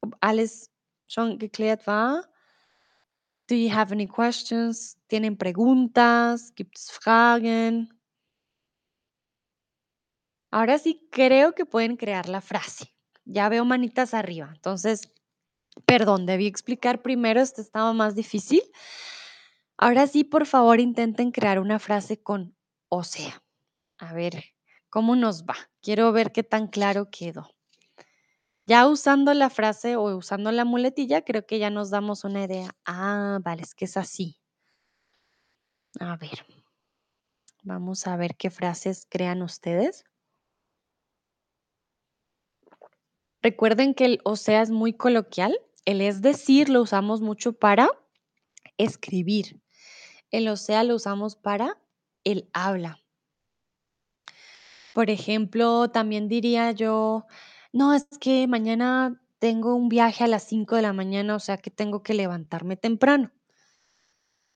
ob alles schon geklärt war. Do you have any questions? ¿Tienen preguntas? ¿Gibt es Fragen? Ahora sí creo que pueden crear la frase. Ya veo manitas arriba. Entonces, perdón, debí explicar primero, este estaba más difícil. Ahora sí, por favor, intenten crear una frase con o sea. A ver, ¿cómo nos va? Quiero ver qué tan claro quedó. Ya usando la frase o usando la muletilla, creo que ya nos damos una idea. Ah, vale, es que es así. A ver, vamos a ver qué frases crean ustedes. Recuerden que el o sea es muy coloquial. El es decir lo usamos mucho para escribir. El o sea lo usamos para el habla. Por ejemplo, también diría yo, no, es que mañana tengo un viaje a las 5 de la mañana, o sea que tengo que levantarme temprano.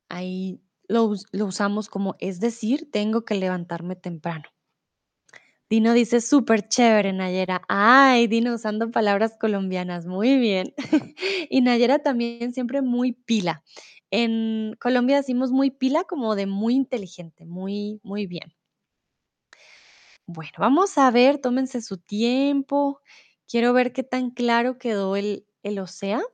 Ahí lo, lo usamos como, es decir, tengo que levantarme temprano. Dino dice súper chévere, Nayera. Ay, Dino usando palabras colombianas, muy bien. Y Nayera también siempre muy pila. En Colombia decimos muy pila como de muy inteligente, muy, muy bien. Bueno, vamos a ver, tómense su tiempo. Quiero ver qué tan claro quedó el, el océano.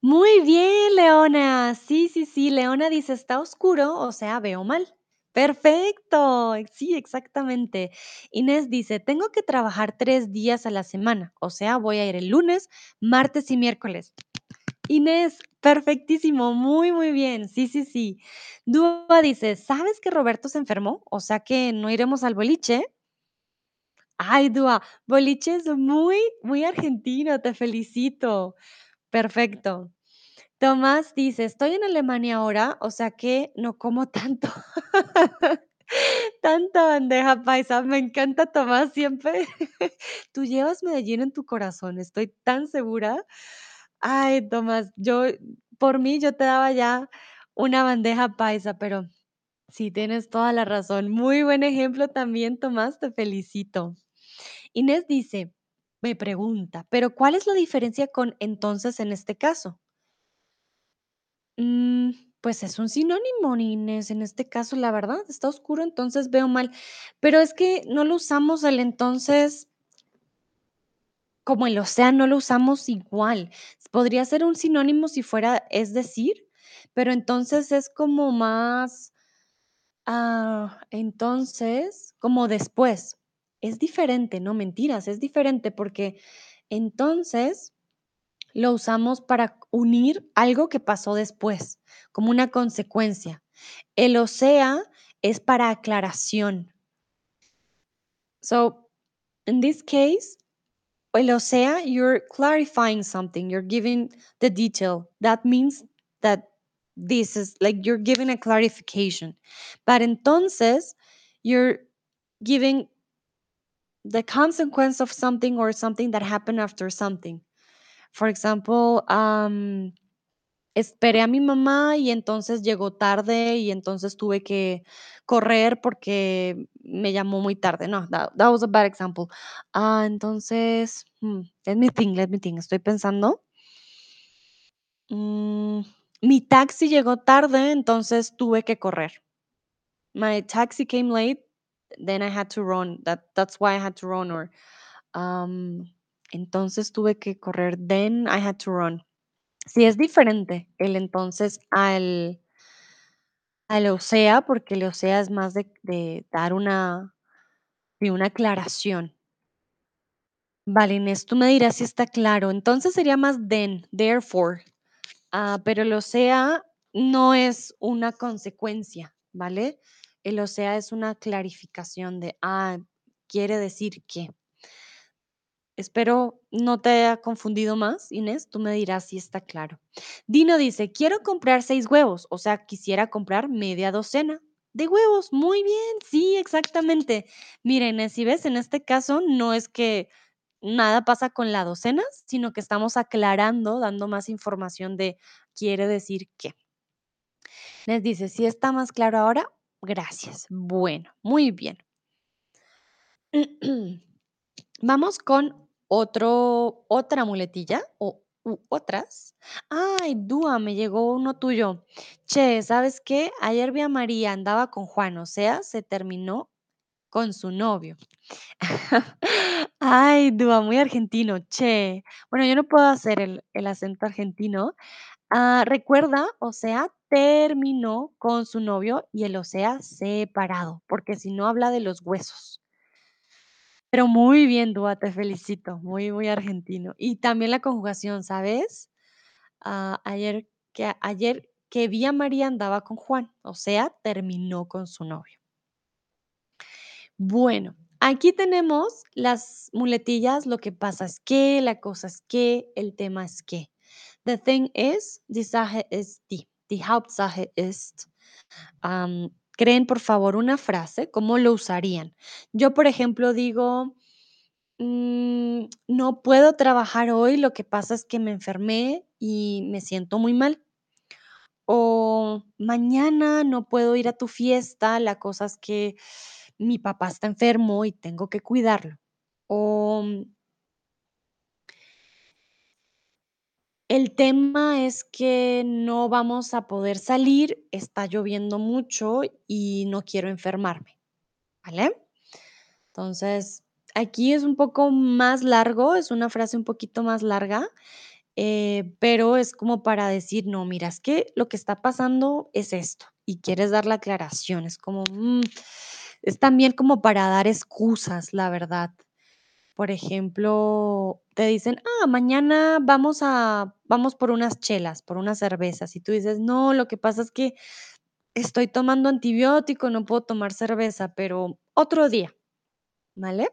Muy bien, Leona. Sí, sí, sí. Leona dice, está oscuro, o sea, veo mal. Perfecto. Sí, exactamente. Inés dice, tengo que trabajar tres días a la semana, o sea, voy a ir el lunes, martes y miércoles. Inés, perfectísimo, muy, muy bien. Sí, sí, sí. Dúa dice, ¿sabes que Roberto se enfermó? O sea que no iremos al boliche. Ay, Dúa, boliche es muy, muy argentino, te felicito. Perfecto. Tomás dice, estoy en Alemania ahora, o sea que no como tanto. Tanta bandeja paisa, me encanta Tomás siempre. Tú llevas Medellín en tu corazón, estoy tan segura. Ay, Tomás, yo, por mí, yo te daba ya una bandeja paisa, pero sí, tienes toda la razón. Muy buen ejemplo también, Tomás, te felicito. Inés dice, me pregunta, pero ¿cuál es la diferencia con entonces en este caso? Mm, pues es un sinónimo, Inés, en este caso, la verdad, está oscuro, entonces veo mal. Pero es que no lo usamos el entonces como el océano, no lo usamos igual. Podría ser un sinónimo si fuera es decir, pero entonces es como más, ah, entonces, como después. Es diferente, no mentiras, es diferente porque entonces lo usamos para unir algo que pasó después, como una consecuencia. El o sea es para aclaración. So, in this case, el o sea, you're clarifying something, you're giving the detail. That means that this is like you're giving a clarification. But entonces, you're giving the consequence of something or something that happened after something. For example, um, esperé a mi mamá y entonces llegó tarde y entonces tuve que correr porque me llamó muy tarde. No, that, was a bad example. Ah, entonces, hmm, let me think, let me think. Estoy pensando. Mm, mi taxi llegó tarde, entonces tuve que correr. My taxi came late, then I had to run. That, that's why I had to run. Or, um, entonces tuve que correr, then I had to run. Sí, es diferente el entonces al al o sea, porque el o sea es más de dar una de una aclaración. Vale, Inés, tú me dirás si está claro. Entonces sería más then, therefore, ah, pero el o sea no es una consecuencia, ¿vale? El o sea es una clarificación de, ah, quiere decir que. Espero no te haya confundido más, Inés. Tú me dirás si está claro. Dino dice, quiero comprar seis huevos, o sea, quisiera comprar media docena de huevos. Muy bien, sí, exactamente. Mira, Inés, si ves, en este caso no es que nada pasa con la docena, sino que estamos aclarando, dando más información de quiere decir qué. Les dice, si está más claro ahora, gracias. Bueno, muy bien. Vamos con otro, otra muletilla o u otras. Ay, Dúa, me llegó uno tuyo. Che, ¿sabes qué? Ayer vi a María, andaba con Juan, o sea, se terminó con su novio. Ay, Dúa, muy argentino, che. Bueno, yo no puedo hacer el, el acento argentino. Ah, recuerda, o sea, terminó con su novio y el o sea separado, porque si no habla de los huesos. Pero muy bien, Dúa, te felicito, muy, muy argentino. Y también la conjugación, ¿sabes? Ah, ayer que ayer que vi a María andaba con Juan, o sea, terminó con su novio. Bueno, aquí tenemos las muletillas, lo que pasa es que, la cosa es que, el tema es que. The thing is, die Sache ist die. Die Hauptsache ist. Creen, por favor, una frase, ¿cómo lo usarían? Yo, por ejemplo, digo, mm, no puedo trabajar hoy, lo que pasa es que me enfermé y me siento muy mal. O mañana no puedo ir a tu fiesta, la cosa es que mi papá está enfermo y tengo que cuidarlo. O el tema es que no vamos a poder salir, está lloviendo mucho y no quiero enfermarme, ¿vale? Entonces, aquí es un poco más largo, es una frase un poquito más larga, eh, pero es como para decir, no, mira, es que lo que está pasando es esto y quieres dar la aclaración, es como, mm, es también como para dar excusas, la verdad. Por ejemplo, te dicen, ah, mañana vamos a, vamos por unas chelas, por unas cervezas, y tú dices, no, lo que pasa es que estoy tomando antibiótico, no puedo tomar cerveza, pero otro día, ¿vale?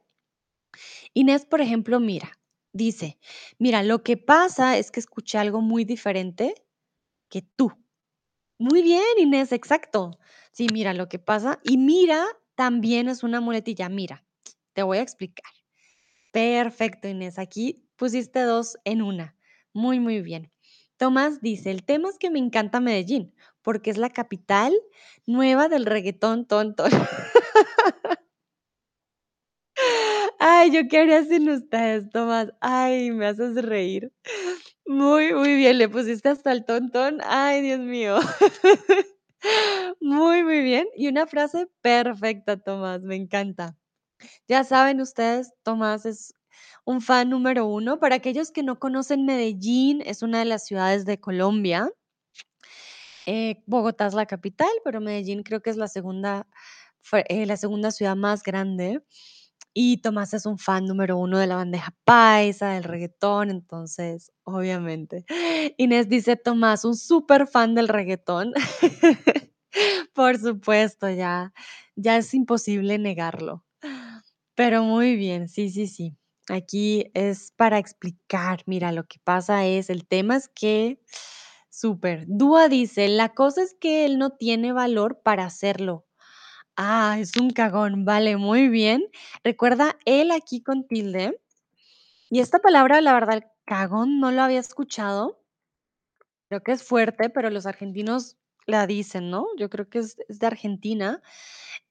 Inés, por ejemplo, mira, dice, mira, lo que pasa es que escuché algo muy diferente que tú. Muy bien, Inés, exacto. Sí, mira, lo que pasa, y mira también es una muletilla, mira, te voy a explicar. Perfecto, Inés, aquí pusiste dos en una. Muy, muy bien. Tomás dice, el tema es que me encanta Medellín, porque es la capital nueva del reggaetón tonto. Ay, yo qué haría sin ustedes, Tomás. Ay, me haces reír. Muy, muy bien, le pusiste hasta el tontón. Ay, Dios mío. Muy, muy bien. Y una frase perfecta, Tomás, me encanta. Ya saben ustedes, Tomás es un fan número uno. Para aquellos que no conocen Medellín, es una de las ciudades de Colombia. Eh, Bogotá es la capital, pero Medellín creo que es la segunda, eh, la segunda ciudad más grande. Y Tomás es un fan número uno de la bandeja paisa, del reguetón, entonces, obviamente. Inés dice: "Tomás, un súper fan del reguetón". Por supuesto, ya ya es imposible negarlo. Pero muy bien, sí, sí, sí. Aquí es para explicar. Mira, lo que pasa es, el tema es que súper. Dúa dice: "La cosa es que él no tiene valor para hacerlo". Ah, es un cagón. Vale, muy bien. Recuerda, él aquí con tilde. Y esta palabra, la verdad, cagón, no lo había escuchado. Creo que es fuerte, pero los argentinos la dicen, ¿no? Yo creo que es es de Argentina.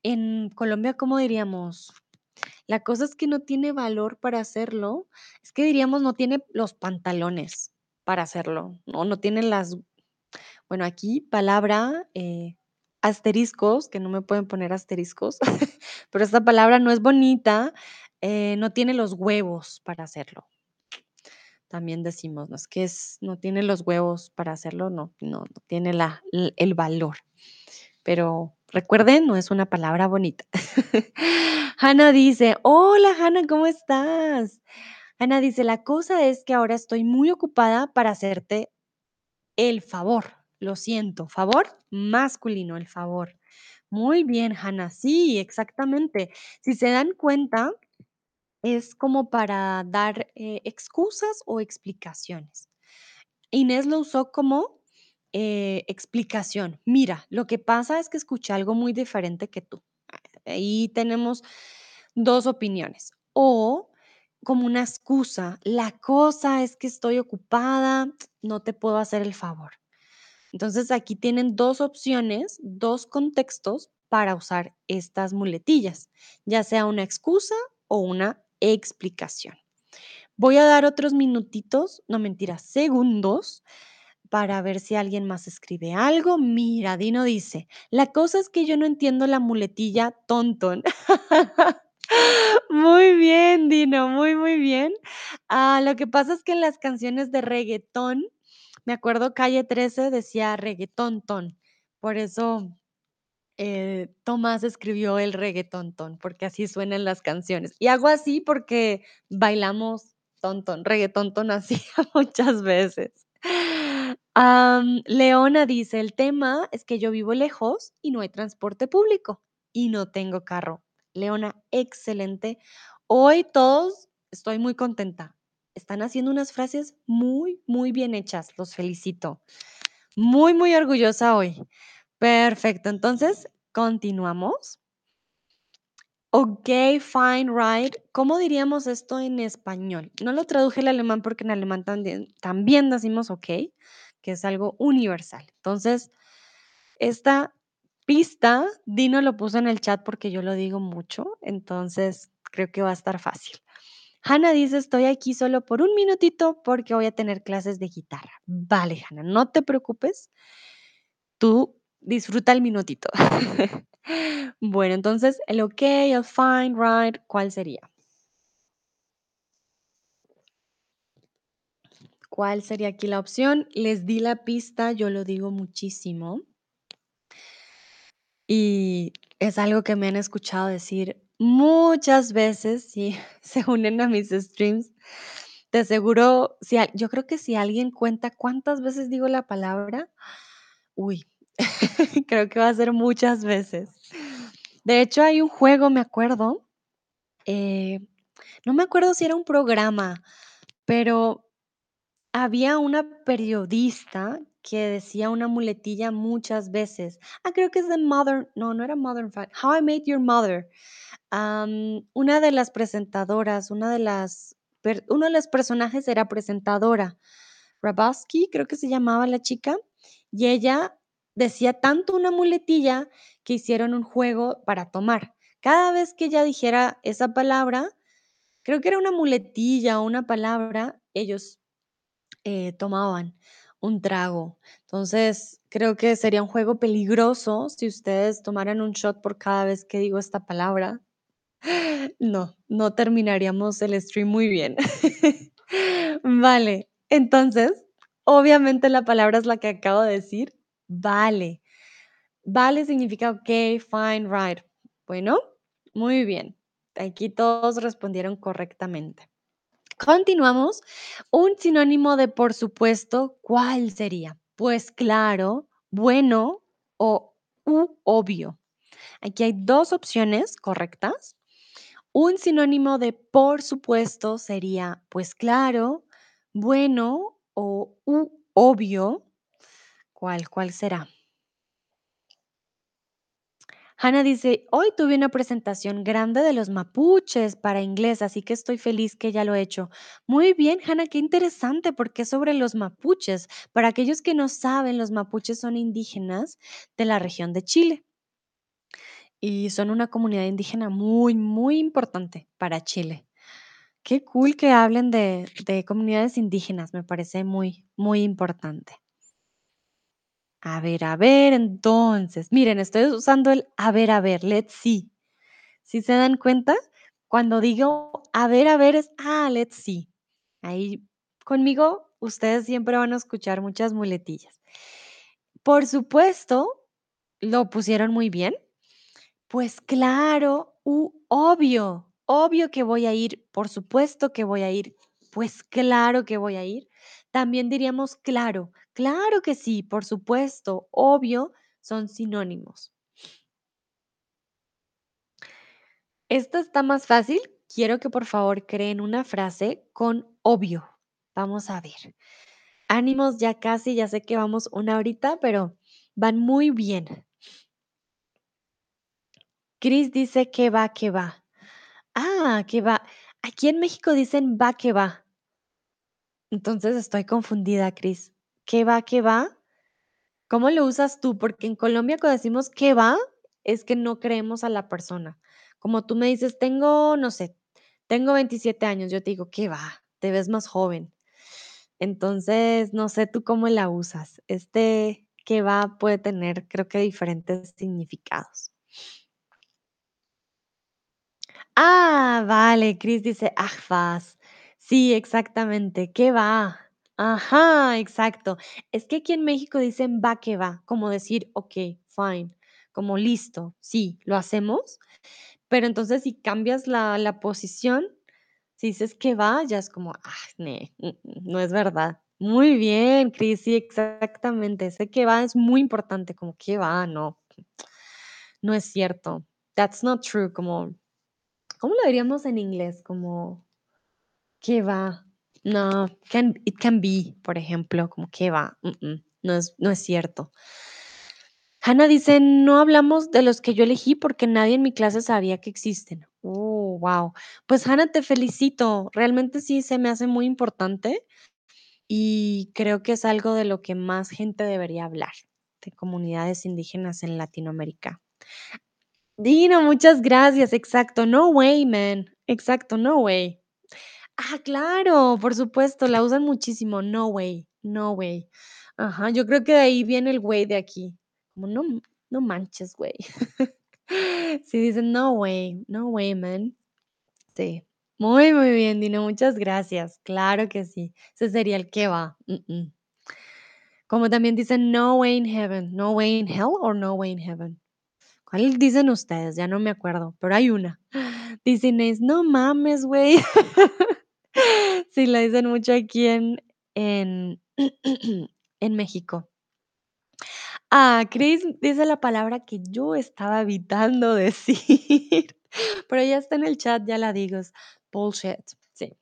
En Colombia, ¿cómo diríamos? La cosa es que no tiene valor para hacerlo. Es que diríamos, no tiene los pantalones para hacerlo, o no tiene las bueno, aquí palabra, eh, asteriscos, que no me pueden poner asteriscos, pero esta palabra no es bonita, eh, no tiene los huevos para hacerlo. También decimos, no es que es no tiene los huevos para hacerlo, no no no tiene la el valor. Pero recuerden, no es una palabra bonita. Hannah dice: "Hola, Hannah, ¿cómo estás?". Hannah dice: "La cosa es que ahora estoy muy ocupada para hacerte el favor". Lo siento, favor masculino, el favor. Muy bien, Hannah. Sí, exactamente. Si se dan cuenta, es como para dar, eh, excusas o explicaciones. Inés lo usó como, eh, explicación. Mira, lo que pasa es que escuché algo muy diferente que tú. Ahí tenemos 2 opiniones. O como una excusa, la cosa es que estoy ocupada, no te puedo hacer el favor. Entonces, aquí tienen 2 opciones, 2 contextos para usar estas muletillas, ya sea una excusa o una explicación. Voy a dar otros minutitos, no mentiras, segundos, para ver si alguien más escribe algo. Mira, Dino dice: "La cosa es que yo no entiendo la muletilla ton, ton". Muy bien, Dino, muy, muy bien. Ah, lo que pasa es que en las canciones de reguetón, me acuerdo Calle 13 decía reguetón ton. Por eso, eh, Tomás escribió el reguetón ton, porque así suenan las canciones. Y hago así porque bailamos ton, ton, reguetón ton así muchas veces. Leona dice: "El tema es que yo vivo lejos y no hay transporte público, y no tengo carro". Leona, excelente. Hoy todos estoy muy contenta. Están haciendo unas frases muy, muy bien hechas. Los felicito. Muy, muy orgullosa hoy. Perfecto, entonces, continuamos. Okey, fine, right. ¿Cómo diríamos esto en español? No lo traduje al alemán, porque en alemán también también decimos okey, que es algo universal. Entonces, esta pista, Dino lo puso en el chat porque yo lo digo mucho, entonces creo que va a estar fácil. Hannah dice: "Estoy aquí solo por un minutito porque voy a tener clases de guitarra". Vale, Hannah, no te preocupes. Tú disfruta el minutito. Bueno, entonces, el okey, el fine, right, ¿cuál sería? ¿Cuál sería aquí la opción? Les di la pista, yo lo digo muchísimo. Y es algo que me han escuchado decir muchas veces, si se unen a mis streams. De seguro, si yo creo que si alguien cuenta cuántas veces digo la palabra, uy, creo que va a ser muchas veces. De hecho, hay un juego, me acuerdo, eh, no me acuerdo si era un programa, pero había una periodista que decía una muletilla muchas veces. Ah, creo que es de Modern no, no era Modern Fa How I Met Your Mother. Una de las presentadoras, una de las uno de los personajes era presentadora. Rabowski, creo que se llamaba la chica, y ella decía tanto una muletilla que hicieron un juego para tomar. Cada vez que ella dijera esa palabra, creo que era una muletilla o una palabra, ellos, eh, tomaban un trago. Entonces, creo que sería un juego peligroso si ustedes tomaran un shot por cada vez que digo esta palabra. No, no terminaríamos el stream muy bien. Vale, entonces, obviamente la palabra es la que acabo de decir, vale. Vale significa okey, fine, right. Bueno, muy bien. Aquí todos respondieron correctamente. Continuamos. Un sinónimo de por supuesto, ¿cuál sería? Pues claro, bueno o u obvio. Aquí hay dos opciones correctas. Un sinónimo de por supuesto sería pues claro, bueno o u obvio. ¿Cuál, cuál será? Hannah dice, hoy tuve una presentación grande de los mapuches para inglés, así que estoy feliz que ya lo he hecho. Muy bien, Hannah, qué interesante, porque sobre los mapuches. Para aquellos que no saben, los mapuches son indígenas de la región de Chile y son una comunidad indígena muy, muy importante para Chile. Qué cool que hablen de comunidades indígenas, me parece muy, muy importante. A ver, a ver, entonces, miren, estoy usando el a ver, a ver, let's see. ¿Sí se dan cuenta? Cuando digo a ver, a ver es, ah, let's see. Ahí conmigo ustedes siempre van a escuchar muchas muletillas. Por supuesto, lo pusieron muy bien. Pues claro, u obvio, obvio que voy a ir, por supuesto que voy a ir, pues claro que voy a ir. También diríamos claro, claro que sí, por supuesto, obvio, son sinónimos. Esta está más fácil. Quiero que por favor creen una frase con obvio. Vamos a ver. Ánimos, ya casi, ya sé que vamos una horita, pero van muy bien. Chris dice que va, que va. Ah, que va. Aquí en México dicen va, que va. Entonces estoy confundida, Chris. ¿Qué va, qué va? ¿Cómo lo usas tú? Porque en Colombia cuando decimos que va, es que no creemos a la persona. Como tú me dices, tengo, no sé, tengo 27 años, yo te digo, ¿qué va? Te ves más joven. Entonces, no sé tú cómo la usas. Este que va puede tener, creo que diferentes significados. Ah, vale, Chris dice, ajfas. Sí, exactamente, ¿qué va? Ajá, exacto. Es que aquí en México dicen va que va, como decir, ok, fine, como listo, sí, lo hacemos. Pero entonces si cambias la, la posición, si dices que va, ya es como, ah, no es verdad. Muy bien, Chris, sí, exactamente. Ese que va es muy importante, como que va, no, no es cierto. That's not true, como, ¿cómo lo diríamos en inglés? Como, ¿qué va? No, can, it can be, por ejemplo, como que va, mm, mm, no es, no es cierto. Hannah dice, no hablamos de los que yo elegí porque nadie en mi clase sabía que existen. Oh, wow. Pues Hannah, te felicito. Realmente sí se me hace muy importante y creo que es algo de lo que más gente debería hablar, de comunidades indígenas en Latinoamérica. Dino, muchas gracias. Exacto. No way, man. Exacto, no way. Ah, claro, por supuesto, la usan muchísimo. No way, no way. Ajá, yo creo que de ahí viene el güey de aquí. Como no, no manches, güey. Sí, dicen no way, no way, man. Sí. Muy, muy bien, Dino, muchas gracias. Claro que sí. Ese sería el que va. Como también dicen no way in heaven, no way in hell or no way in heaven. ¿Cuál dicen ustedes? Ya no me acuerdo, pero hay una. Dicen es, no mames, güey. Sí, la dicen mucho aquí en, en, en México. Ah, Chris dice la palabra que yo estaba evitando decir, pero ya está en el chat, ya la digo, es bullshit, sí.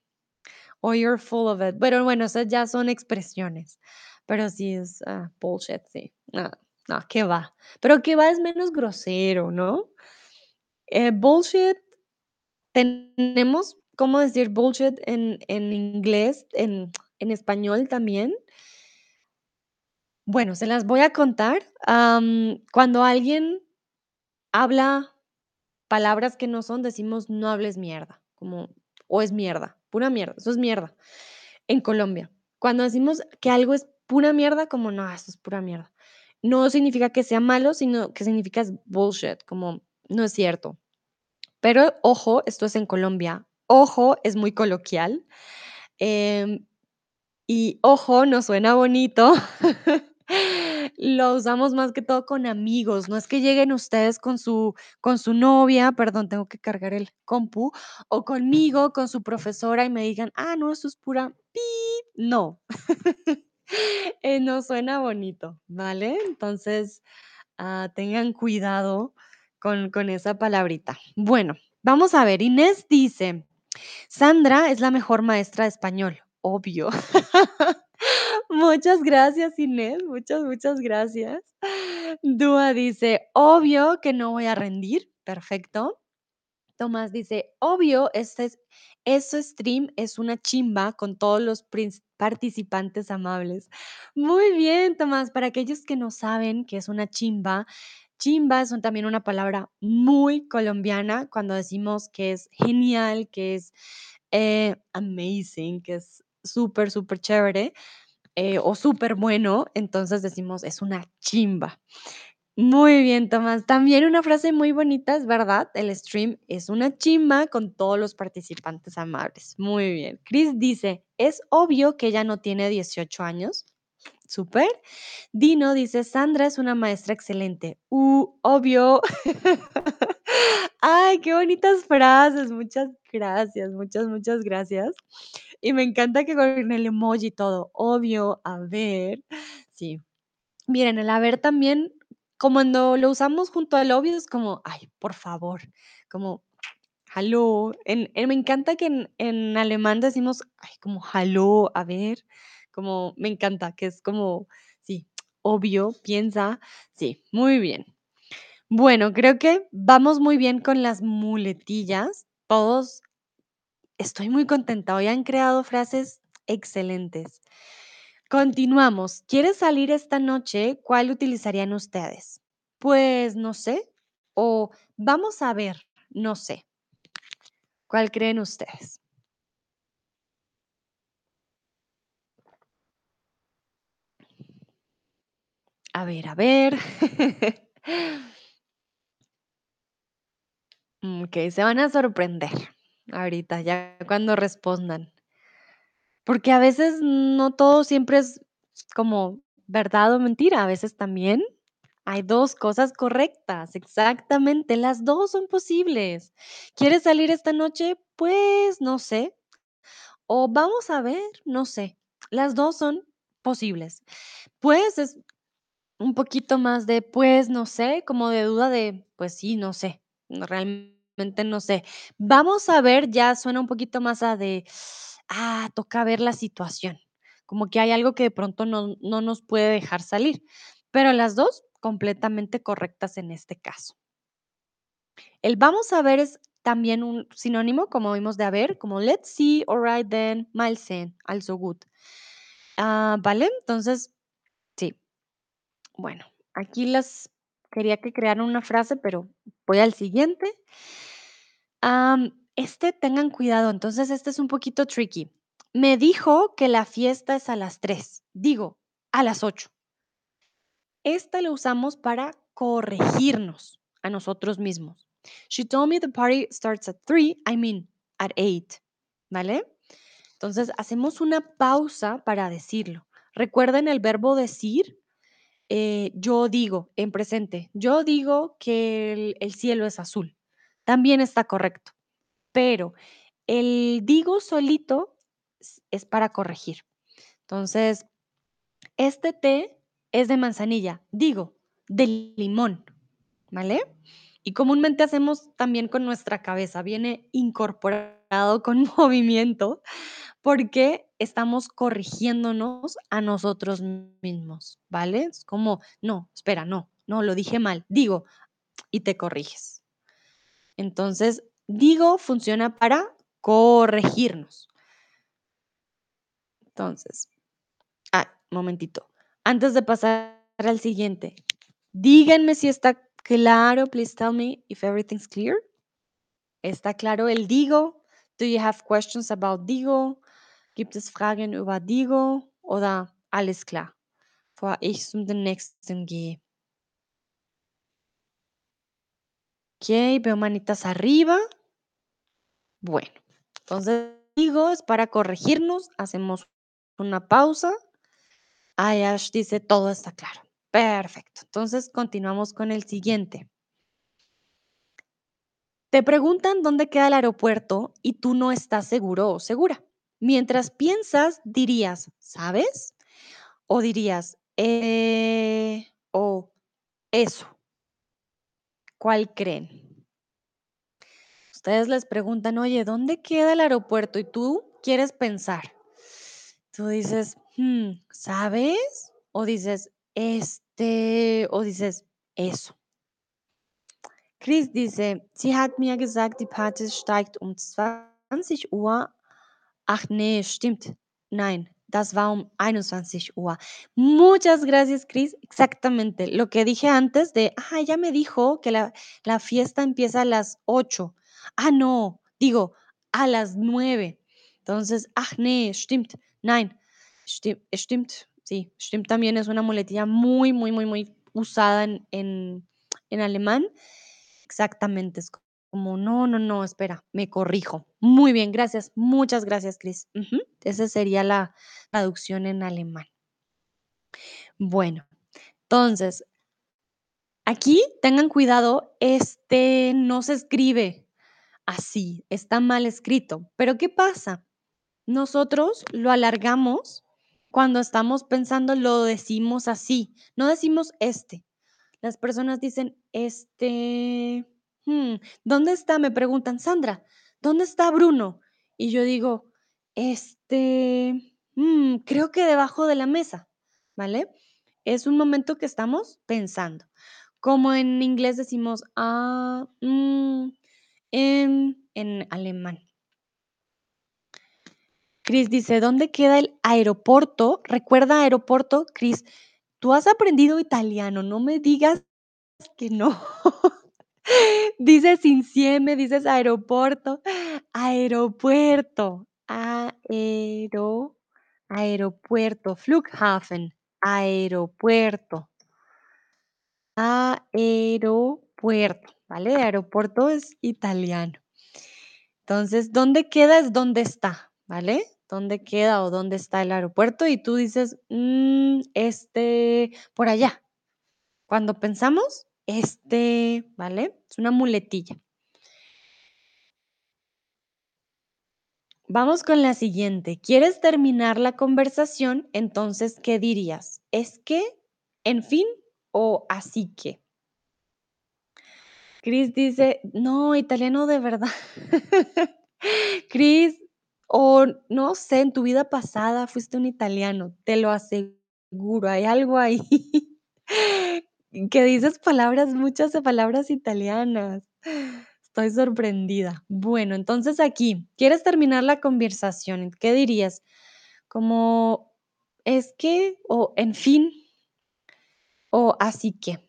O you're full of it. Pero bueno, esas ya son expresiones. Pero sí es ah, bullshit, sí. No, no, ¿qué va? Pero ¿qué va es menos grosero, ¿no? Eh, bullshit, tenemos cómo decir bullshit en, en inglés, en, en español también. Bueno, se las voy a contar. Cuando alguien habla palabras que no son, decimos no hables mierda, como o es mierda, pura mierda, eso es mierda en Colombia. Cuando decimos que algo es pura mierda, como no, eso es pura mierda. No significa que sea malo, sino que significa es bullshit, como no es cierto. Pero ojo, esto es en Colombia. Ojo es muy coloquial. em, y ojo, no suena bonito. Lo usamos más que todo con amigos, no es que lleguen ustedes con su con su novia, perdón, tengo que cargar el compu, o conmigo, con su profesora y me digan: "Ah, no, eso es pura pi", no. Eh, no suena bonito, ¿vale? Entonces, ah, tengan cuidado con con esa palabrita. Bueno, vamos a ver, Inés dice: "Sandra es la mejor maestra de español", obvio. Muchas gracias, Inés, muchas, muchas gracias. Dúa dice: "Obvio que no voy a rendir", perfecto. Tomás dice: "Obvio, este es eso stream es una chimba con todos los participantes amables". Muy bien, Tomás, para aquellos que no saben qué es una chimba, chimba es también una palabra muy colombiana cuando decimos que es genial, que es, eh, amazing, que es súper, súper chévere, eh, o súper bueno, entonces decimos: "Es una chimba". Muy bien, Tomás. También una frase muy bonita, es verdad, el stream es una chimba con todos los participantes amables. Muy bien. Chris dice: "Es obvio que ella no tiene 18 años". Súper. Dino dice: "Sandra es una maestra excelente". Uh, obvio. Ay, qué bonitas frases. Muchas gracias, muchas, muchas gracias. Y me encanta que con el emoji todo. Obvio, a ver. Sí. Miren, el a ver también, como cuando lo usamos junto al obvio, es como, ay, por favor, como hallo. Me encanta que en en alemán decimos, ay, como hallo, a ver, como me encanta, que es como, sí, obvio, piensa, sí, muy bien. Bueno, creo que vamos muy bien con las muletillas, todos estoy muy contenta, hoy han creado frases excelentes. Continuamos. ¿Quieres salir esta noche? ¿Cuál utilizarían ustedes? Pues no sé, o vamos a ver, no sé. ¿Cuál creen ustedes? A ver, a ver. Mm, okey, se van a sorprender ahorita, ya cuando respondan. Porque a veces no todo siempre es como verdad o mentira, a veces también hay 2 cosas correctas, exactamente, las 2 son posibles. ¿Quieres salir esta noche? Pues no sé, o vamos a ver, no sé, las 2 son posibles. Pues es un poquito más de, pues no sé, como de duda de, pues sí, no sé, realmente no sé. Vamos a ver, ya suena un poquito más a de, ah, toca ver la situación, como que hay algo que de pronto no no nos puede dejar salir, pero las 2 completamente correctas en este caso. El vamos a ver es también un sinónimo, como vimos de a ver, como let's see, alright then, sehen, also gut. Ah, ¿vale? Entonces, sí. Bueno, aquí las quería que crearan una frase, pero voy al siguiente. Este tengan cuidado, entonces este es un poquito tricky. Me dijo que la fiesta es a las 3, digo, a las 8. Esta la usamos para corregirnos a nosotros mismos. She told me the party starts at 3, I mean at 8, ¿vale? Entonces hacemos una pausa para decirlo. ¿Recuerden el verbo decir? Eh, yo digo en presente, yo digo que el el cielo es azul. También está correcto, pero el digo solito es para corregir. Entonces, este té es de manzanilla, digo, de limón, ¿vale? Y comúnmente hacemos también con nuestra cabeza, viene incorporado con movimiento, porque estamos corrigiéndonos a nosotros mismos, ¿vale? Es como, no, espera, no, no, lo dije mal, digo, y te corriges. Entonces, digo funciona para corregirnos. Entonces, ah, momentito. Antes de pasar al siguiente, díganme si está claro, please tell me if everything's clear. ¿Está claro el digo? Do you have questions about digo? Gibt es Fragen über digo oder alles klar, bevor ich zum nächsten gehe? Okey, veo manitas arriba. Bueno, entonces, digo es para corregirnos, hacemos una pausa. Ay, Ash dice: "Todo está claro". Perfecto. Entonces, continuamos con el siguiente. Te preguntan dónde queda el aeropuerto y tú no estás seguro o segura. Mientras piensas, dirías, ¿sabes? O dirías, eh, o eso. ¿Cuál creen? Ustedes les preguntan, oye, ¿dónde queda el aeropuerto? Y tú quieres pensar. Tú dices, "Hmm, ¿sabes? O dices, este, o dices, eso. Chris dice, sie hat mir gesagt, die Party steigt um 20 Uhr. Ach nee, stimmt. Nein, das war um 21 Uhr. Muchas gracias, Chris. Exactamente. Lo que dije antes de, ah, ella me dijo que la, la fiesta empieza a las 8. Ah, no, digo, a las 9. Entonces, ach nee, stimmt. Nein, stimmt, stimmt. Sí, stimmt también es una muletilla muy, muy, muy, muy usada en, en, en alemán. Exactamente, es como, no, no, no, espera, me corrijo. Muy bien, gracias. Muchas gracias, Chris. Ujú, Esa sería la traducción en alemán. Bueno, entonces, aquí tengan cuidado, este no se escribe así, está mal escrito. Pero ¿qué pasa? Nosotros lo alargamos cuando estamos pensando, lo decimos así, no decimos este. Las personas dicen, este, mm, ¿dónde está? Me preguntan, Sandra, ¿dónde está Bruno? Y yo digo, este, mm, creo que debajo de la mesa, ¿vale? Es un momento que estamos pensando. Como en inglés decimos, ah, mm, en, en alemán. Chris dice, ¿dónde queda el aeropuerto? Recuerda aeropuerto, Chris, tú has aprendido italiano, no me digas que no. Dices insieme, dices aeropuerto, aeropuerto, aero, aeropuerto, Flughafen, aeropuerto, aeropuerto, ¿vale? Aeropuerto es italiano. Entonces, ¿dónde queda? Es dónde está, ¿vale? ¿Dónde queda o dónde está el aeropuerto? Y tú dices, "Mm, este, por allá. Cuando pensamos, este, ¿vale? Es una muletilla. Vamos con la siguiente. ¿Quieres terminar la conversación? Entonces, ¿qué dirías? ¿Es que? ¿En fin? ¿O así que? Chris dice, no, italiano de verdad. Chris, o no sé, en tu vida pasada fuiste un italiano, te lo aseguro, hay algo ahí que dices palabras, muchas de palabras italianas. Estoy sorprendida. Bueno, entonces aquí, ¿quieres terminar la conversación? ¿Qué dirías? Como, es que, o en fin, o así que.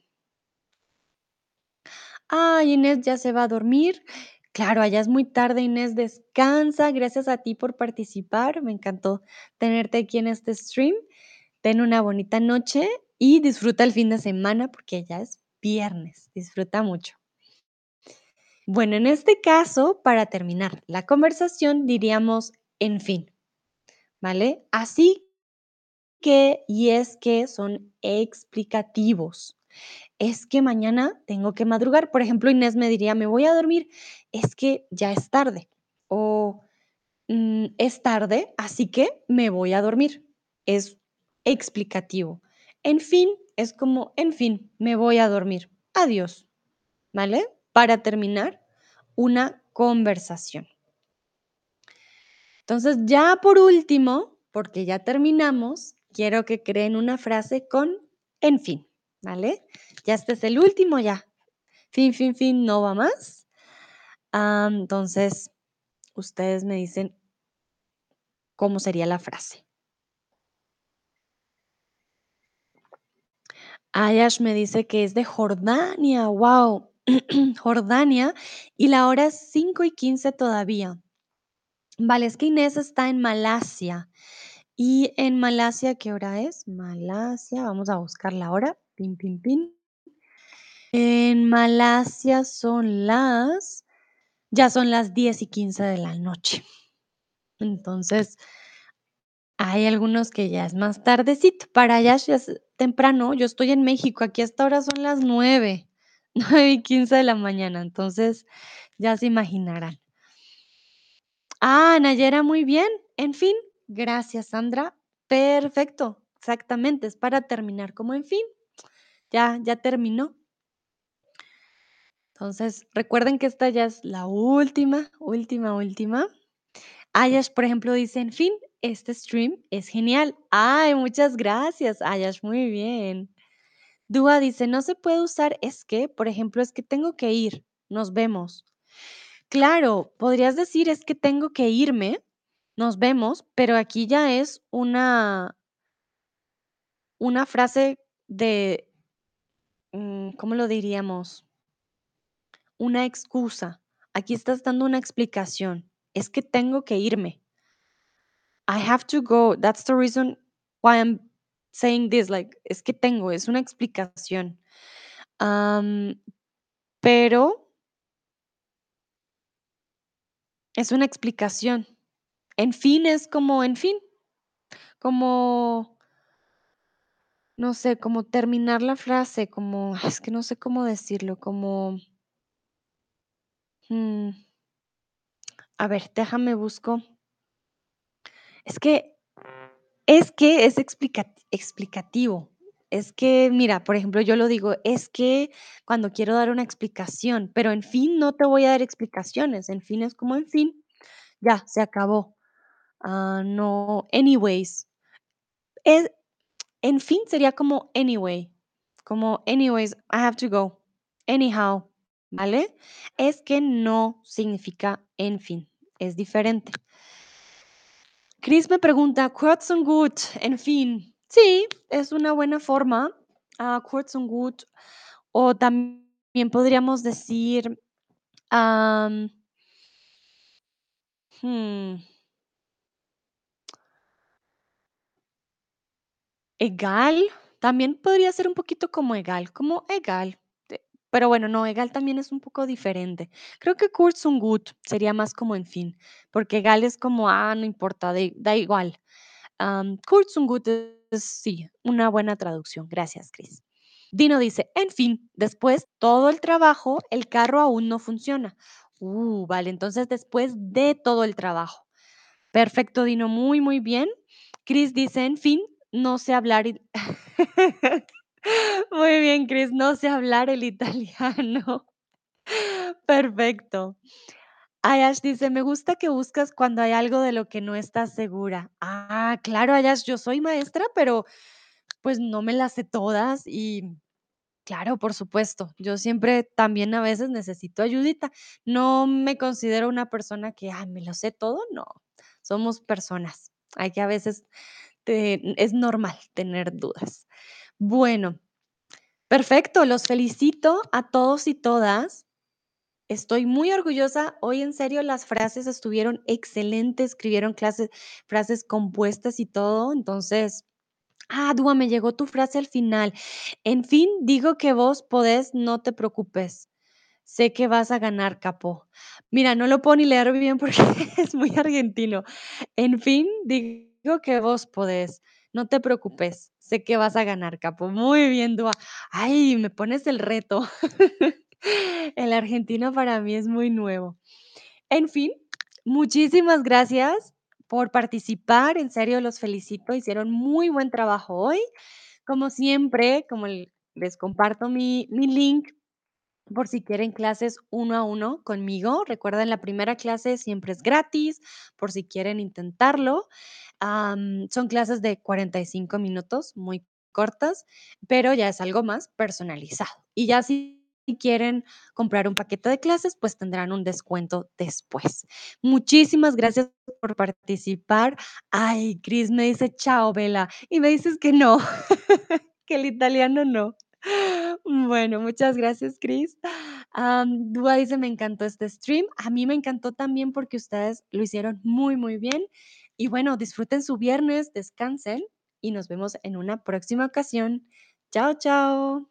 Ay, Inés ya se va a dormir. Claro, allá es muy tarde, Inés, descansa. Gracias a ti por participar. Me encantó tenerte aquí en este stream. Ten una bonita noche y disfruta el fin de semana porque ya es viernes. Disfruta mucho. Bueno, en este caso, para terminar la conversación, diríamos en fin, ¿vale? Así que y es que son explicativos. Es que mañana tengo que madrugar. Por ejemplo, Inés me diría, me voy a dormir. Es que ya es tarde. O mm, es tarde, así que me voy a dormir. Es explicativo. En fin, es como, en fin, me voy a dormir. Adiós. ¿Vale? Para terminar una conversación. Entonces, ya por último, porque ya terminamos, quiero que creen una frase con en fin, ¿vale? Ya este es el último, ya. Fin, fin, fin, no va más. Ah, entonces, ustedes me dicen cómo sería la frase. Ayash me dice que es de Jordania, wow, Jordania, y la hora es 5 y 15 todavía. Vale, es que Inés está en Malasia. Y en Malasia, ¿qué hora es? Malasia, vamos a buscar la hora. Pin, pin, pin. En Malasia son las, ya son las 10 y 15 de la noche. Entonces, Hay algunos que ya es más tardecito, para allá ya es temprano, yo estoy en México, aquí hasta ahora son las 9, 9:15 de la mañana, entonces, ya se imaginarán. Ah, Nayera, muy bien. En fin, gracias, Sandra. Perfecto, exactamente, es para terminar como en fin, ya ya terminó. Entonces, recuerden que esta ya es la última, última, última. Ayash, por ejemplo, dice: "En fin, este stream es genial". Ay, muchas gracias, Ayash, muy bien. Dúa dice: "No se puede usar es que, por ejemplo, es que tengo que ir, nos vemos". Claro, podrías decir: "Es que tengo que irme, nos vemos", pero aquí ya es una una frase de mm, ¿cómo lo diríamos? Una excusa. Aquí estás dando una explicación. Es que tengo que irme. I have to go. That's the reason why I'm saying this, like, es que tengo, es una explicación. Pero es una explicación. En fin, es como en fin, como no sé, como terminar la frase, como es que no sé cómo decirlo, como mm, a ver, déjame busco. Es que es que es explica explicativo. Es que, mira, por ejemplo, yo lo digo, es que cuando quiero dar una explicación, pero en fin, no te voy a dar explicaciones, en fin es como en fin, ya, se acabó. Ah, no, anyways. En fin sería como anyway, como anyways, I have to go, anyhow, ¿vale? Es que no significa en fin, es diferente. Chris me pregunta: "Kurz und gut", en fin. Sí, es una buena forma, kurz und gut, o también podríamos decir, mm. Egal, también podría ser un poquito como egal, como egal, pero bueno, no, egal también es un poco diferente. Creo que und gut sería más como en fin, porque egal es como, ah, no importa, da igual. Gut es sí, una buena traducción. Gracias, Chris. Dino dice: "En fin, después todo el trabajo, el carro aún no funciona". Uh, vale, entonces después de todo el trabajo. Perfecto, Dino, muy, muy bien. Chris dice: "En fin, no sé hablar it" Muy bien, Chris, no sé hablar el italiano. Perfecto. Ayash dice: "Me gusta que buscas cuando hay algo de lo que no estás segura". Ah, claro, Ayash, yo soy maestra, pero, pues, no me las sé todas y claro, por supuesto, yo siempre también a veces necesito ayudita. No me considero una persona que: "Ay, me lo sé todo", no. Somos personas. Hay que a veces es normal tener dudas. Bueno, perfecto, los felicito a todos y todas. Estoy muy orgullosa. Hoy, en serio, las frases estuvieron excelentes, escribieron clases frases compuestas y todo. Entonces ah, Dúa, me llegó tu frase al final. En fin, digo que vos podés, no te preocupes. Sé que vas a ganar, capo. Mira, no lo puedo ni leer bien porque es muy argentino. En fin, digo que vos podés, no te preocupes, sé que vas a ganar, capo. Muy bien, Dúa. Ay, me pones el reto. El argentino para mí es muy nuevo. En fin, muchísimas gracias por participar. En serio, los felicito, hicieron muy buen trabajo hoy. Como siempre, como les comparto mi mi link por si quieren clases uno a uno conmigo. Recuerden, la primera clase siempre es gratis, por si quieren intentarlo. Son clases de 45 minutos, muy cortas, pero ya es algo más personalizado. Y ya si quieren comprar un paquete de clases, pues tendrán un descuento después. Muchísimas gracias por participar. Ay, Chris me dice: "Chao, Bella", y me dices que no, que el italiano no. Bueno, muchas gracias, Chris. Am, Dúa dice: "Me encantó este stream". A mí me encantó también porque ustedes lo hicieron muy, muy bien. Y bueno, disfruten su viernes, descansen y nos vemos en una próxima ocasión. Chao, chao.